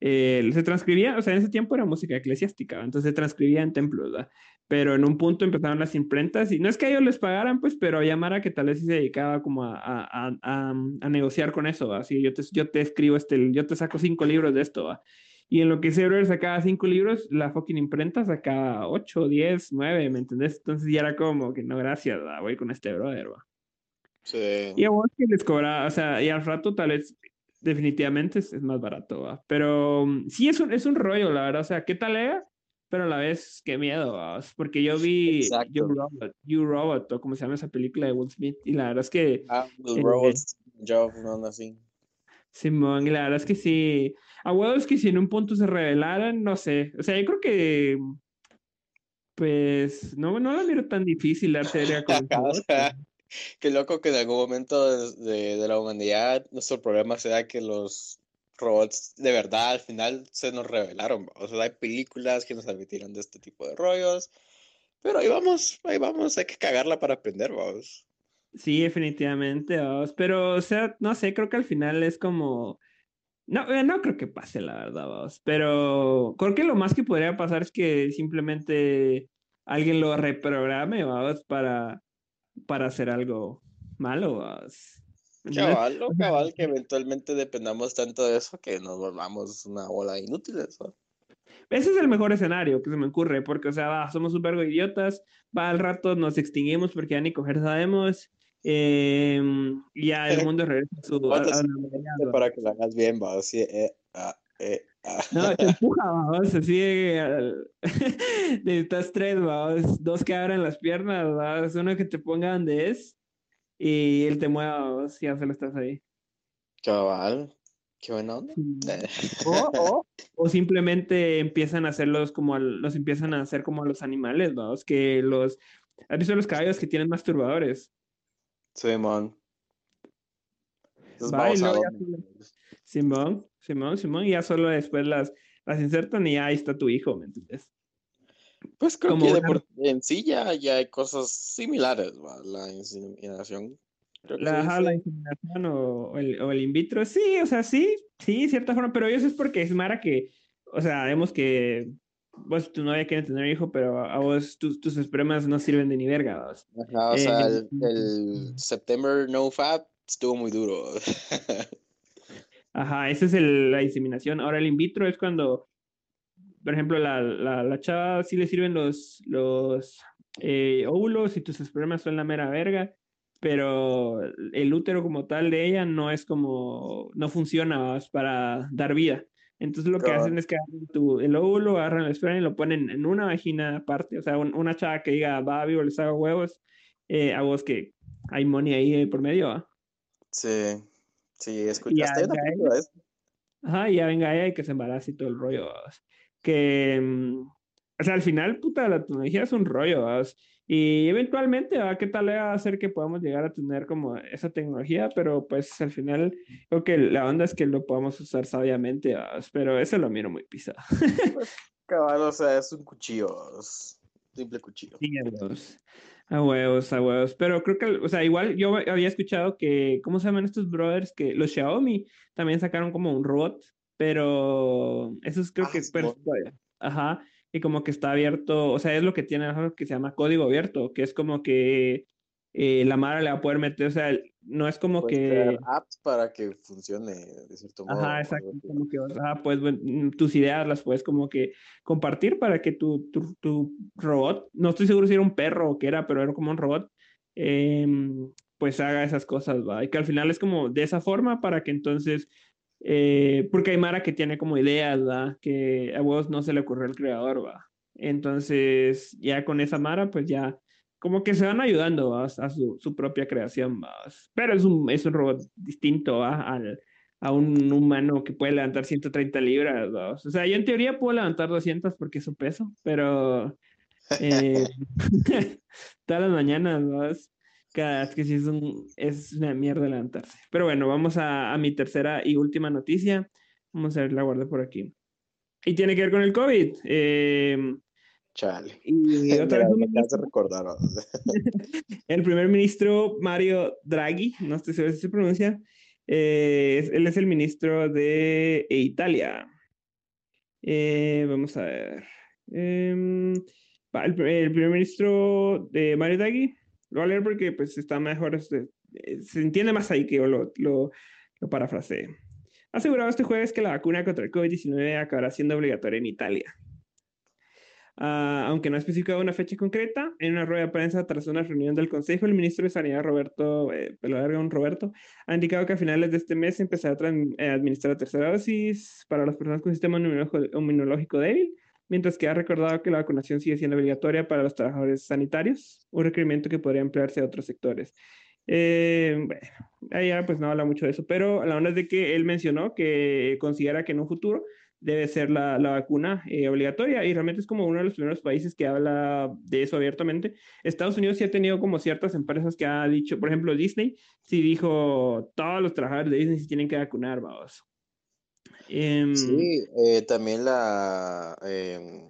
Eh, se transcribía, o sea, en ese tiempo era música eclesiástica, entonces se transcribía en templos, ¿verdad? Pero en un punto empezaron las imprentas y no es que ellos les pagaran, pues, pero había Mara que tal vez sí se dedicaba como a, a, a, a negociar con eso, Así, yo te, yo te escribo este, yo te saco cinco libros de esto, ¿va? Y en lo que brother sacaba cinco libros, la fucking imprenta sacaba ocho, diez, nueve, ¿me entendés? Entonces ya era como que no, gracias, ¿va? voy con este brother, ¿va? Sí. Y a vos que les cobraba, o sea, y al rato tal vez definitivamente es, más barato, ¿va? Pero mm, sí es un, es un rollo, la verdad. O sea, ¿qué tal era? Pero a la vez, qué miedo, ¿va? porque yo vi You Robot, you Robot, o como se llama esa película de Will Smith, y la verdad es que... Ah, Will eh, job, no, así. Simón, la verdad es que sí. A huevos que si en un punto se revelaran, no sé. O sea, yo creo que. Pues no, no la miro tan difícil la serie como Qué loco que en algún momento de, de, la humanidad nuestro problema sea que los robots de verdad al final se nos revelaron. O sea, hay películas que nos admitieron de este tipo de rollos. Pero ahí vamos, ahí vamos, hay que cagarla para aprender, vamos. Sí, definitivamente, vamos. Pero, o sea, no sé, creo que al final es como. No, eh, no creo que pase, la verdad, vamos. Pero creo que lo más que podría pasar es que simplemente alguien lo reprograme, vamos, para, para hacer algo malo, vamos. Cabal, cabal, que eventualmente dependamos tanto de eso que nos volvamos una bola inútil, eso. Ese es el mejor escenario que se me ocurre, porque, o sea, va, somos un vergo idiotas, va al rato nos extinguimos porque ya ni coger sabemos, eh, ya el mundo regresa a su... para que lo hagas bien, va, así, eh, ah, eh, ah. No, te empuja, vamos, así, necesitas tres, vamos, dos que abran las piernas, vamos, uno que te ponga donde es, y él te mueva, vamos, y ya solo estás ahí. Cabal, Qué buena onda. O, simplemente empiezan a hacerlos como los empiezan a hacer como a los animales, ¿no? que los. ¿Has visto los caballos que tienen masturbadores? Sí, man. Simón, Simón, Simón, y ya solo después las, las insertan y ya ahí está tu hijo, ¿me entiendes? Pues creo que en sí ya, hay cosas similares, ¿va? la inseminación la, la inseminación o, el, o, el, in vitro, sí, o sea, sí, sí, cierta forma, pero eso es porque es Mara que, o sea, vemos que vos, tu novia quiere tener hijo, pero a vos tus, tus espermas no sirven de ni verga. Ajá, o sea, eh, el, el, September No Fab estuvo muy duro. Ajá, esa es el, la inseminación. Ahora, el in vitro es cuando, por ejemplo, la, la, la chava sí le sirven los, los eh, óvulos y tus espermas son la mera verga pero el útero como tal de ella no es como, no funciona para dar vida. Entonces lo que hacen es que agarran tu, el óvulo, agarran el esperma y lo ponen en una vagina aparte. O sea, una chava que diga, va vivo, les hago huevos, eh, a vos que hay money ahí por medio. Sí, sí, escuchaste una película Ajá, y ya venga ella y que se embarace y todo el rollo. Que, mm, o sea, al final, puta, la tecnología es un rollo. ¿vas? Y eventualmente, ¿a qué tal va a hacer que podamos llegar a tener como esa tecnología? Pero pues al final creo que la onda es que lo podamos usar sabiamente, pero eso lo miro muy pisado. Pues, cabal, o sea, es un cuchillo, simple cuchillo. Sí, a huevos, a huevos. Pero creo que, o sea, igual yo había escuchado que, ¿cómo se llaman estos brothers? Que los Xiaomi también sacaron como un robot, pero eso es creo ah, que es... Ajá y como que está abierto, o sea, es lo que tiene algo que se llama código abierto, que es como que eh, la Mara le va a poder meter, o sea, no es como que... apps para que funcione de cierto modo. Ajá, exacto, como que, pues mm, tus ideas las puedes como que compartir para que tu, tu, tu, robot, no estoy seguro si era un perro o qué era, pero era como un robot, em, pues haga esas cosas, ¿va? Y que al final es como de esa forma para que entonces eh, porque hay Mara que tiene como ideas, ¿va? Que a vos no se le ocurrió el creador, ¿va? Entonces, ya con esa Mara, pues ya como que se van ayudando a su, su, propia creación, ¿va? Pero es un, es un robot distinto Al, a un humano que puede levantar 130 libras, ¿va? O sea, yo en teoría puedo levantar 200 porque es su peso, pero eh, todas las mañanas, ¿va? es que sí es, un, es una mierda levantarse. Pero bueno, vamos a, a, mi tercera y última noticia. Vamos a ver, la guardo por aquí. Y tiene que ver con el COVID. Eh, Chale. Y otra vez me recordar. el primer ministro Mario Draghi, no estoy seguro si se pronuncia, eh, él es el ministro de Italia. Eh, vamos a ver. Em, el, el, primer ministro de Mario Draghi lo voy a leer porque pues está mejor, este, eh, se entiende más ahí que yo lo, lo, lo parafraseé. Asegurado este jueves que la vacuna contra el COVID-19 acabará siendo obligatoria en Italia. Uh, aunque no ha especificado una fecha concreta, en una rueda de prensa tras una reunión del Consejo, el ministro de Sanidad, Roberto eh, Roberto, ha indicado que a finales de este mes empezará a eh, administrar la tercera dosis para las personas con sistema inmunológico débil mientras que ha recordado que la vacunación sigue siendo obligatoria para los trabajadores sanitarios, un requerimiento que podría emplearse a otros sectores. Eh, bueno, ella pues no habla mucho de eso, pero la onda es de que él mencionó que considera que en un futuro debe ser la, la vacuna eh, obligatoria y realmente es como uno de los primeros países que habla de eso abiertamente. Estados Unidos sí ha tenido como ciertas empresas que ha dicho, por ejemplo, Disney sí dijo, todos los trabajadores de Disney sí tienen que vacunar, vamos. Em, sí, eh, también la... Eh,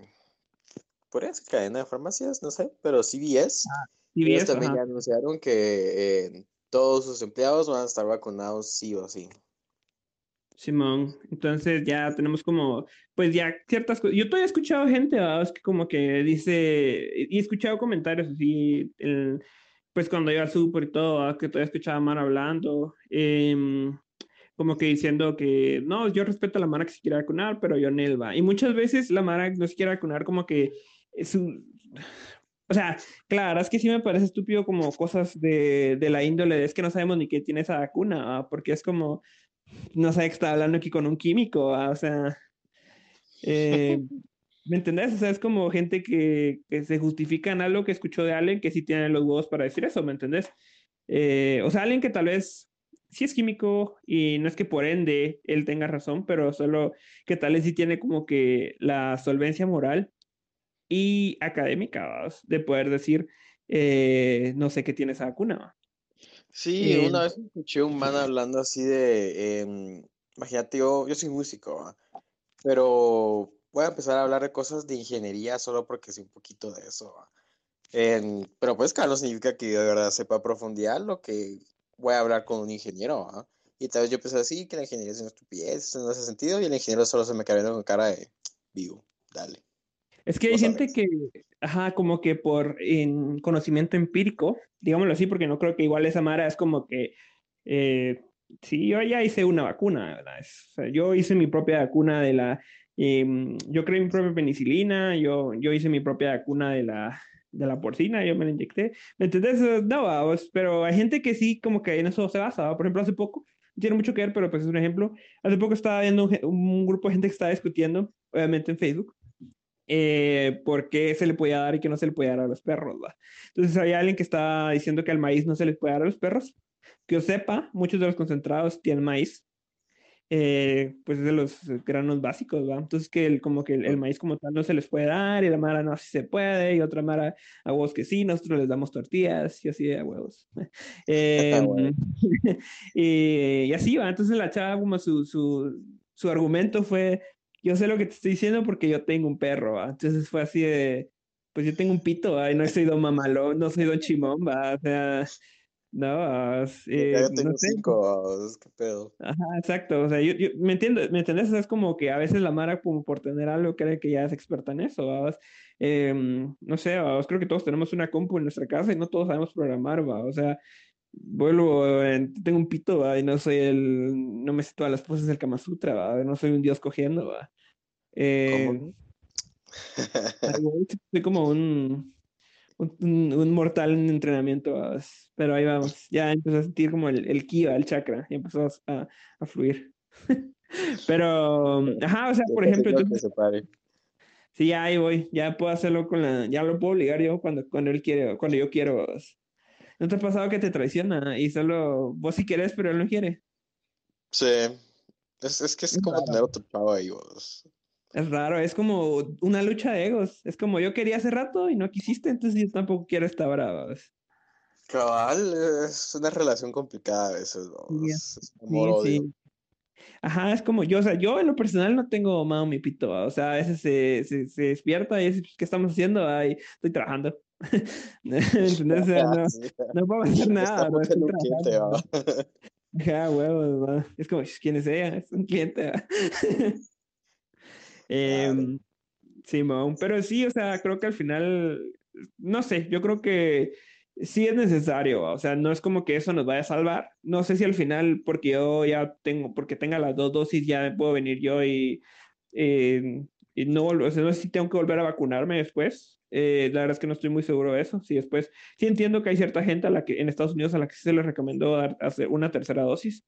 ¿Podría ser cadena de farmacias? No sé, pero CVS. Ah, CVS también ya anunciaron que eh, todos sus empleados van a estar vacunados sí o sí. Simón, entonces ya tenemos como, pues ya ciertas cosas. Yo todavía he escuchado gente, que como que dice, y he escuchado comentarios así, pues cuando iba al súper y todo, que todavía escuchaba Mara hablando, em, como que diciendo que, no, yo respeto a la Mara que se quiere vacunar, pero yo no va. Y muchas veces la Mara no se quiere vacunar como que es un... O sea, claro, es que sí me parece estúpido como cosas de, de la índole, es que no sabemos ni qué tiene esa vacuna, porque es como no sé, está hablando aquí con un químico, o sea, eh, ¿me entendés? O sea, es como gente que, que, se justifica en algo que escuchó de alguien que sí tiene los huevos para decir eso, ¿me entendés? Eh, o sea, alguien que tal vez sí es químico y no es que por ende él tenga razón, pero solo que tal vez sí tiene como que la solvencia moral y académica de poder decir, eh, no sé qué tiene esa vacuna. Sí, una vez escuché un man hablando así de, em, imagínate, yo, yo soy músico, pero voy a empezar a hablar de cosas de ingeniería solo porque sé un poquito de eso. pero pues, claro, no significa que yo de verdad sepa profundidad lo que voy a hablar con un ingeniero. Y tal vez yo pensé así, que la ingeniería es una estupidez, no hace sentido, y el ingeniero solo se me cae con cara de vivo, dale. Es que hay gente que, ajá, como que por en conocimiento empírico, digámoslo así, porque no creo que igual esa Mara es como que, eh, sí, yo ya hice una vacuna, ¿verdad? o sea, yo hice mi propia vacuna de la, em, yo creé mi propia penicilina, yo, yo hice mi propia vacuna de la, de la porcina, yo me la inyecté, ¿me entiendes? No, vamos, pero hay gente que sí, como que en eso se basa, por ejemplo, hace poco, tiene mucho que ver, pero pues es un ejemplo, hace poco estaba viendo un, grupo de gente que estaba discutiendo, obviamente en Facebook, eh, por qué se le podía dar y qué no se le podía dar a los perros. ¿va? Entonces había alguien que estaba diciendo que al maíz no se les puede dar a los perros. Que yo sepa, muchos de los concentrados tienen maíz, eh, pues es de los granos básicos, ¿va? Entonces que el, como que el, maíz como tal no se les puede dar y la mara no así se puede y otra mara a huevos que sí, nosotros les damos tortillas y así a huevos. Eh, y, y, así va, entonces la chava como su, su, su argumento fue, yo sé lo que te estoy diciendo porque yo tengo un perro, entonces fue así de, pues yo tengo un pito, ¿va? y no soy don mamalón, no soy don chimón, ¿va? o sea, no, eh, yo tengo no sé. cinco, qué pedo. Ajá, exacto, o sea, yo, yo me entiendo, ¿me entiendes? Es como que a veces la Mara, como por tener algo, cree que ya es experta en eso. Eh, no sé, creo que todos tenemos una compu en nuestra casa y no todos sabemos programar, ¿va? O sea, vuelvo, tengo un pito, ¿va? y no soy el, no me sé todas las poses del Kama Sutra, ¿va? no soy un dios cogiendo, ¿va? Eh, soy como un, un, un, mortal en entrenamiento, pero ahí vamos, ya empezó a sentir como el, el ki, el chakra, y empezó a, a fluir. pero, ajá, o sea, por ejemplo, Sí, ya ahí voy, ya puedo hacerlo con la, ya lo puedo obligar yo cuando, cuando él quiere, cuando yo quiero. ¿No te ha pasado que te traiciona y solo vos sí querés, pero él no quiere? Sí. Es, es que es como tener otro chavo ahí, vos. Es raro, es como una lucha de egos. Es como yo quería hace rato y no quisiste, entonces yo tampoco quiero estar brava. Cabal, es una relación complicada a veces, ¿no? Es sí, sí. Ajá, es como yo, o sea, yo en lo personal no tengo mano mi pito, o sea, a veces se, se, se despierta y dice, ¿qué estamos haciendo? Ay, estoy trabajando. ¿Entendés? no, no puedo hacer nada. No estoy trabajando. Ja, huevos, es como, ¿quién es ella? Es un cliente. Eh, Simón, pero sí, o sea, creo que al final, no sé, yo creo que sí es necesario, o sea, no es como que eso nos vaya a salvar. No sé si al final, porque yo ya tengo, porque tenga las dos dosis, ya puedo venir yo y, eh, y no, o sea, no sé si tengo que volver a vacunarme después. Eh, la verdad es que no estoy muy seguro de eso. Sí, después, sí entiendo que hay cierta gente a la que en Estados Unidos a la que sí se les recomendó dar hacer una tercera dosis,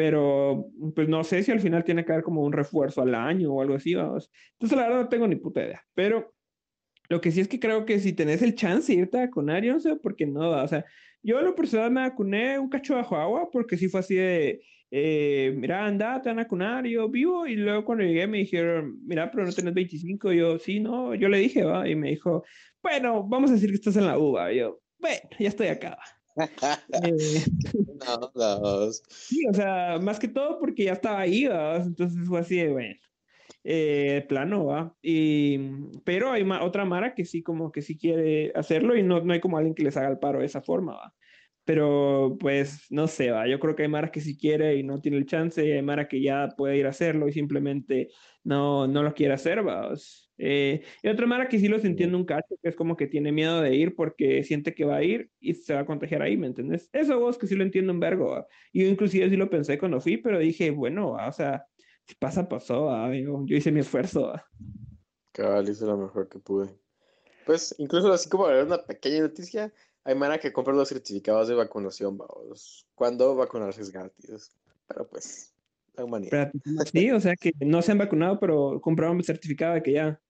pero pues no sé si al final tiene que haber como un refuerzo al año o algo así. Vamos. Entonces, la verdad no tengo ni puta idea, pero Lo que sí es que creo que si tenés el chance de irte a vacunar, yo no sé por qué no, o sea, yo a lo personal me vacuné un cacho bajo agua porque sí fue así de, eh, mira, anda, te van a vacunar, yo vivo, y luego cuando llegué me dijeron, mira, pero no tenés 25, y yo, sí, no, yo le dije, va, y me dijo, bueno, vamos a decir que estás en la uva, y yo, bueno, ya estoy acá, eh, no, no. Sí, o sea, más que todo porque ya estaba ahí, entonces fue así de, bueno, eh, plano, ¿va? Y, pero hay otra Mara que sí, como que sí quiere hacerlo y no, no hay como alguien que les haga el paro de esa forma, ¿va? Pero pues no sé, va. Yo creo que hay Mara que sí quiere y no tiene el chance, y hay Mara que ya puede ir a hacerlo y simplemente no, no lo quiere hacer, va. Eh, y otra Mara que sí los entiende un cacho, que es como que tiene miedo de ir porque siente que va a ir y se va a contagiar ahí, ¿me entiendes? Eso vos que sí lo entiendo un vergo, ¿va? Yo inclusive sí lo pensé cuando fui, pero dije, bueno, o sea, si pasa, pasó, amigo. Yo hice mi esfuerzo. Cabal, hice lo mejor que pude. Pues, incluso así como una pequeña noticia, hay mara que compra los certificados de vacunación, vamos. Cuando vacunarse es gratis. Pero pues, la humanidad. sí, o sea que no se han vacunado, pero compraron un certificado de que ya.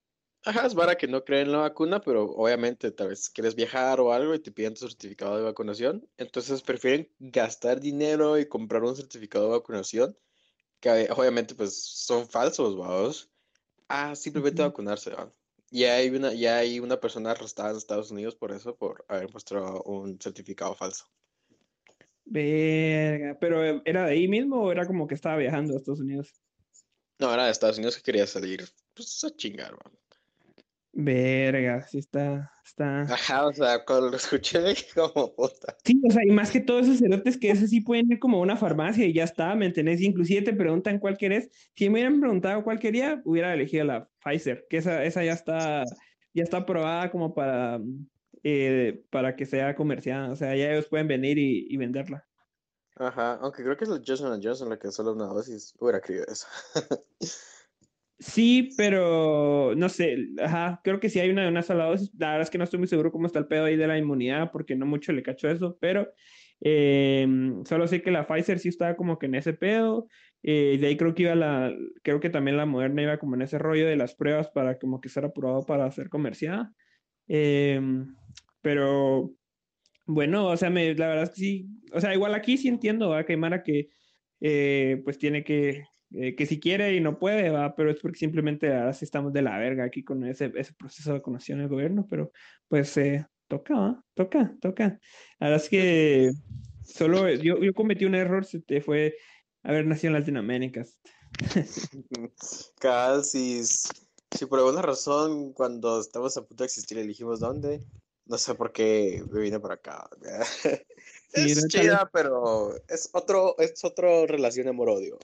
Ajá, es para que no creen en la vacuna, pero obviamente tal vez quieres viajar o algo y te piden tu certificado de vacunación. Entonces prefieren gastar dinero y comprar un certificado de vacunación, que obviamente pues son falsos, vamos, a simplemente vacunarse, ¿va? Ya hay una, ya hay una persona arrestada en Estados Unidos por eso, por haber mostrado un certificado falso. Verga, pero ¿era de ahí mismo o era como que estaba viajando a Estados Unidos? No, era de Estados Unidos que quería salir, pues a chingar, man. Verga, sí está, está. Ajá, o sea, cuando lo escuché como puta. Sí, o sea, y más que todos esos cerotes que eso sí pueden ir como a una farmacia y ya está, ¿me entendés? Inclusive te preguntan cuál querés. Si me hubieran preguntado cuál quería, hubiera elegido la Pfizer, que esa, esa ya está, ya está aprobada como para, eh, para que sea comercial. O sea, ya ellos pueden venir y, y venderla. Ajá, aunque creo que es la Johnson Johnson la que solo una dosis. Hubiera querido eso. Sí, pero no sé, ajá, creo que sí hay una de una sola. La verdad es que no estoy muy seguro cómo está el pedo ahí de la inmunidad, porque no mucho le cacho eso, pero eh, solo sé que la Pfizer sí estaba como que en ese pedo. Eh, de ahí creo que iba la, creo que también la Moderna iba como en ese rollo de las pruebas para como que ser aprobado para ser comercial. Eh, pero bueno, o sea, me, la verdad es que sí, o sea, igual aquí sí entiendo, ¿va? que Mara que pues tiene que eh, que si quiere y no puede, va, pero es porque simplemente ahora sí estamos de la verga aquí con ese, ese proceso de vacunación del gobierno, pero pues eh, toca, toca, toca. La verdad es que solo yo, yo cometí un error, se te fue haber nacido en Latinoamérica. Casi, si por alguna razón cuando estamos a punto de existir elegimos dónde, no sé por qué me vine para acá. es chida, pero es otro, es otro relación amor-odio.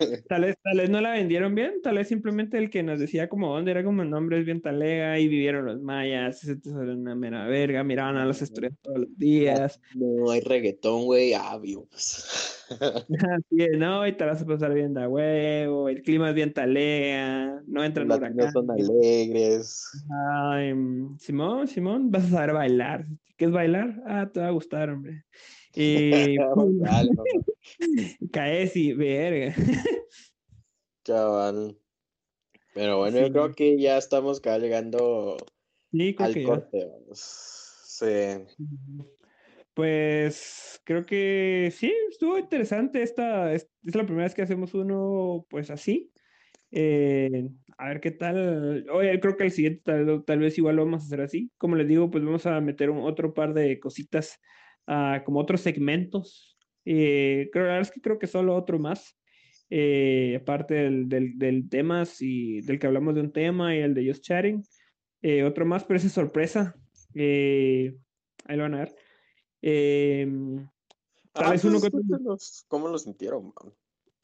Tal vez, tal vez no la vendieron bien, tal vez simplemente el que nos decía como dónde era como el nombre es bien talega y vivieron los mayas, eso era una mera verga, miraban a los estrellas todos los días. No hay reggaetón, güey, ah, pues. Así es, no, y te vas a pasar bien de huevo, el clima es bien talega, no entran huracanes. son alegres. Ay, Simón, Simón, vas a saber bailar. ¿Qué es bailar? Ah, te va a gustar, hombre. Y caes y verga. Chaval. Pero bueno, yo creo que ya estamos llegando al corte. Sí. Pues creo que sí, estuvo interesante. Esta es, la primera vez que hacemos uno, pues así. Eh, a ver qué tal. Oye, creo que el siguiente tal, vez igual lo vamos a hacer así. Como les digo, pues vamos a meter un, otro par de cositas, uh, como otros segmentos. Eh, creo, la verdad es que creo que solo otro más. Eh, aparte del, del, del temas y del que hablamos de un tema y el de Just Chatting. Eh, otro más, pero esa sorpresa. ahí lo van a ver. Em, tal vez uno pues, ¿Cómo lo sintieron,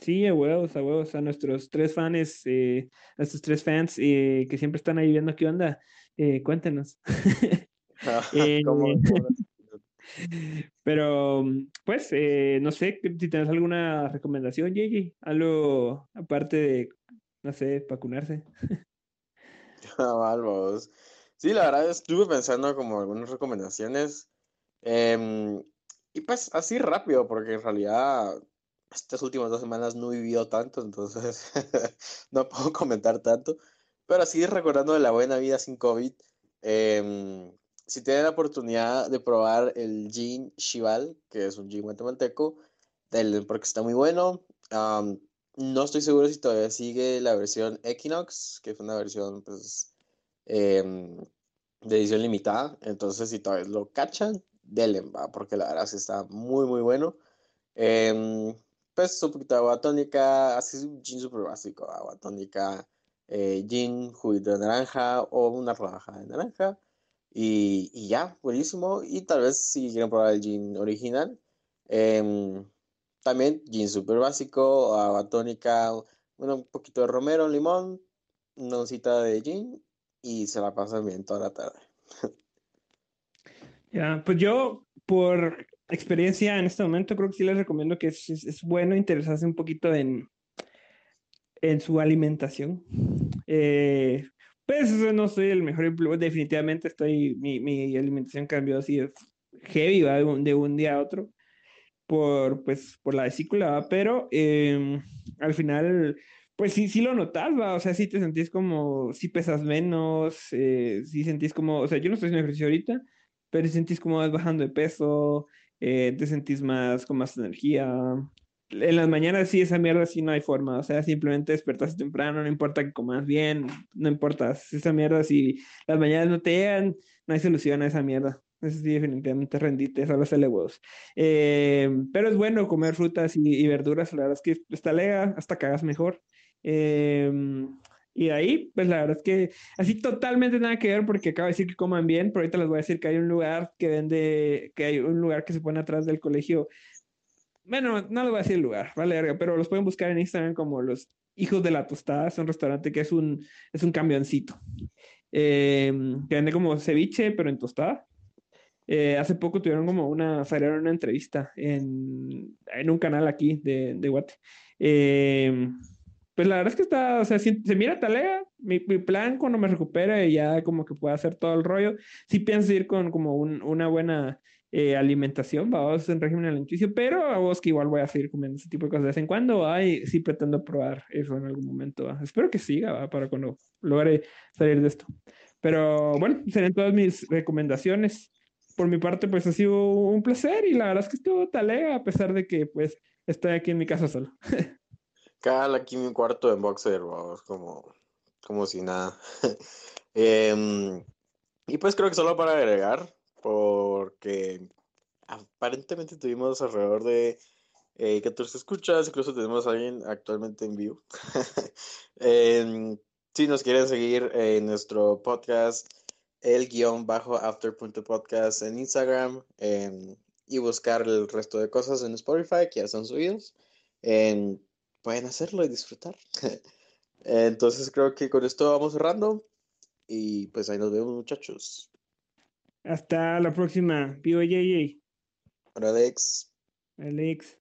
Sí, a huevos, a huevos, a nuestros tres fans, eh, a estos tres fans eh, que siempre están ahí viendo qué onda, eh, cuéntenos. Eh, pero, pues, no sé si tienes alguna recomendación, Gigi, algo aparte de, no sé, vacunarse. Vamos. Sí, la verdad estuve pensando como algunas recomendaciones. Em, y pues así rápido, porque en realidad estas últimas dos semanas no he vivido tanto, entonces no puedo comentar tanto. Pero así recordando de la buena vida sin COVID, Em, si tienen la oportunidad de probar el gin Shival, que es un gin guatemalteco, porque está muy bueno. no estoy seguro si todavía sigue la versión Equinox, que fue una versión pues, em, de edición limitada. Entonces, si todavía lo cachan, denle, porque la verdad sí está muy, muy bueno. Em, pues de agua tónica, así es un gin súper básico, agua tónica, eh, gin, juguito de naranja o una rodaja de naranja. Y, y, ya, buenísimo. Y tal vez si quieren probar el gin original, em, también gin súper básico, agua tónica, un poquito de romero, limón, una oncita de gin y se la pasan bien toda la tarde. Ya, pues yo por experiencia en este momento creo que sí les recomiendo que es, es, bueno interesarse un poquito en, en su alimentación. Eh, pues no soy el mejor, definitivamente estoy, mi, mi alimentación cambió así, es heavy, ¿va? De, un, de un día a otro por, pues, por la vesícula, pero em, al final, pues sí, sí lo notas, ¿va? O sea, sí te sentís como, sí pesas menos, eh, sí sentís como, o sea, yo no estoy haciendo ejercicio ahorita, pero sentís como vas bajando de peso, eh, te sentís más con más energía. En las mañanas sí, esa mierda sí no hay forma, o sea, simplemente despertas temprano, no importa que comas bien, no importa, esa mierda si las mañanas no te llegan, no hay solución a esa mierda. Eso sí, definitivamente rendite, solo hacerle huevos. Eh, pero es bueno comer frutas y, verduras, la verdad es que está lega, hasta cagas mejor. Eh, y ahí, pues la verdad es que así totalmente nada que ver porque acabo de decir que coman bien, pero ahorita les voy a decir que hay un lugar que vende, que hay un lugar que se pone atrás del colegio. Bueno, no les voy a decir el lugar, vale, pero los pueden buscar en Instagram como los Hijos de la Tostada, es un restaurante que es un, es un camioncito. Eh, que vende como ceviche, pero en tostada. Eh, hace poco tuvieron como una, salieron una entrevista en, en un canal aquí de, de Guate. Eh, pues la verdad es que está, o sea, se mira talega. Mi, mi, plan cuando me recupere ya como que pueda hacer todo el rollo. Sí pienso ir con como un, una buena eh, alimentación, vamos en régimen alimenticio, pero a vos que igual voy a seguir comiendo ese tipo de cosas de vez en cuando. Ay, sí pretendo probar eso en algún momento. Espero que siga para cuando logre salir de esto. Pero bueno, serían todas mis recomendaciones. Por mi parte, pues ha sido un placer y la verdad es que estuvo talega a pesar de que pues estoy aquí en mi casa solo. Cal aquí mi cuarto en boxer, como, como si nada. Em, y pues creo que solo para agregar, porque aparentemente tuvimos alrededor de eh, 14 escuchas, incluso tenemos a alguien actualmente en vivo. Em, si nos quieren seguir en nuestro podcast, el guion bajo after.podcast en Instagram em, y buscar el resto de cosas en Spotify que ya son subidos pueden hacerlo y disfrutar. Entonces creo que con esto vamos cerrando y pues ahí nos vemos muchachos. Hasta la próxima. Vivo Hola Alex. Alex.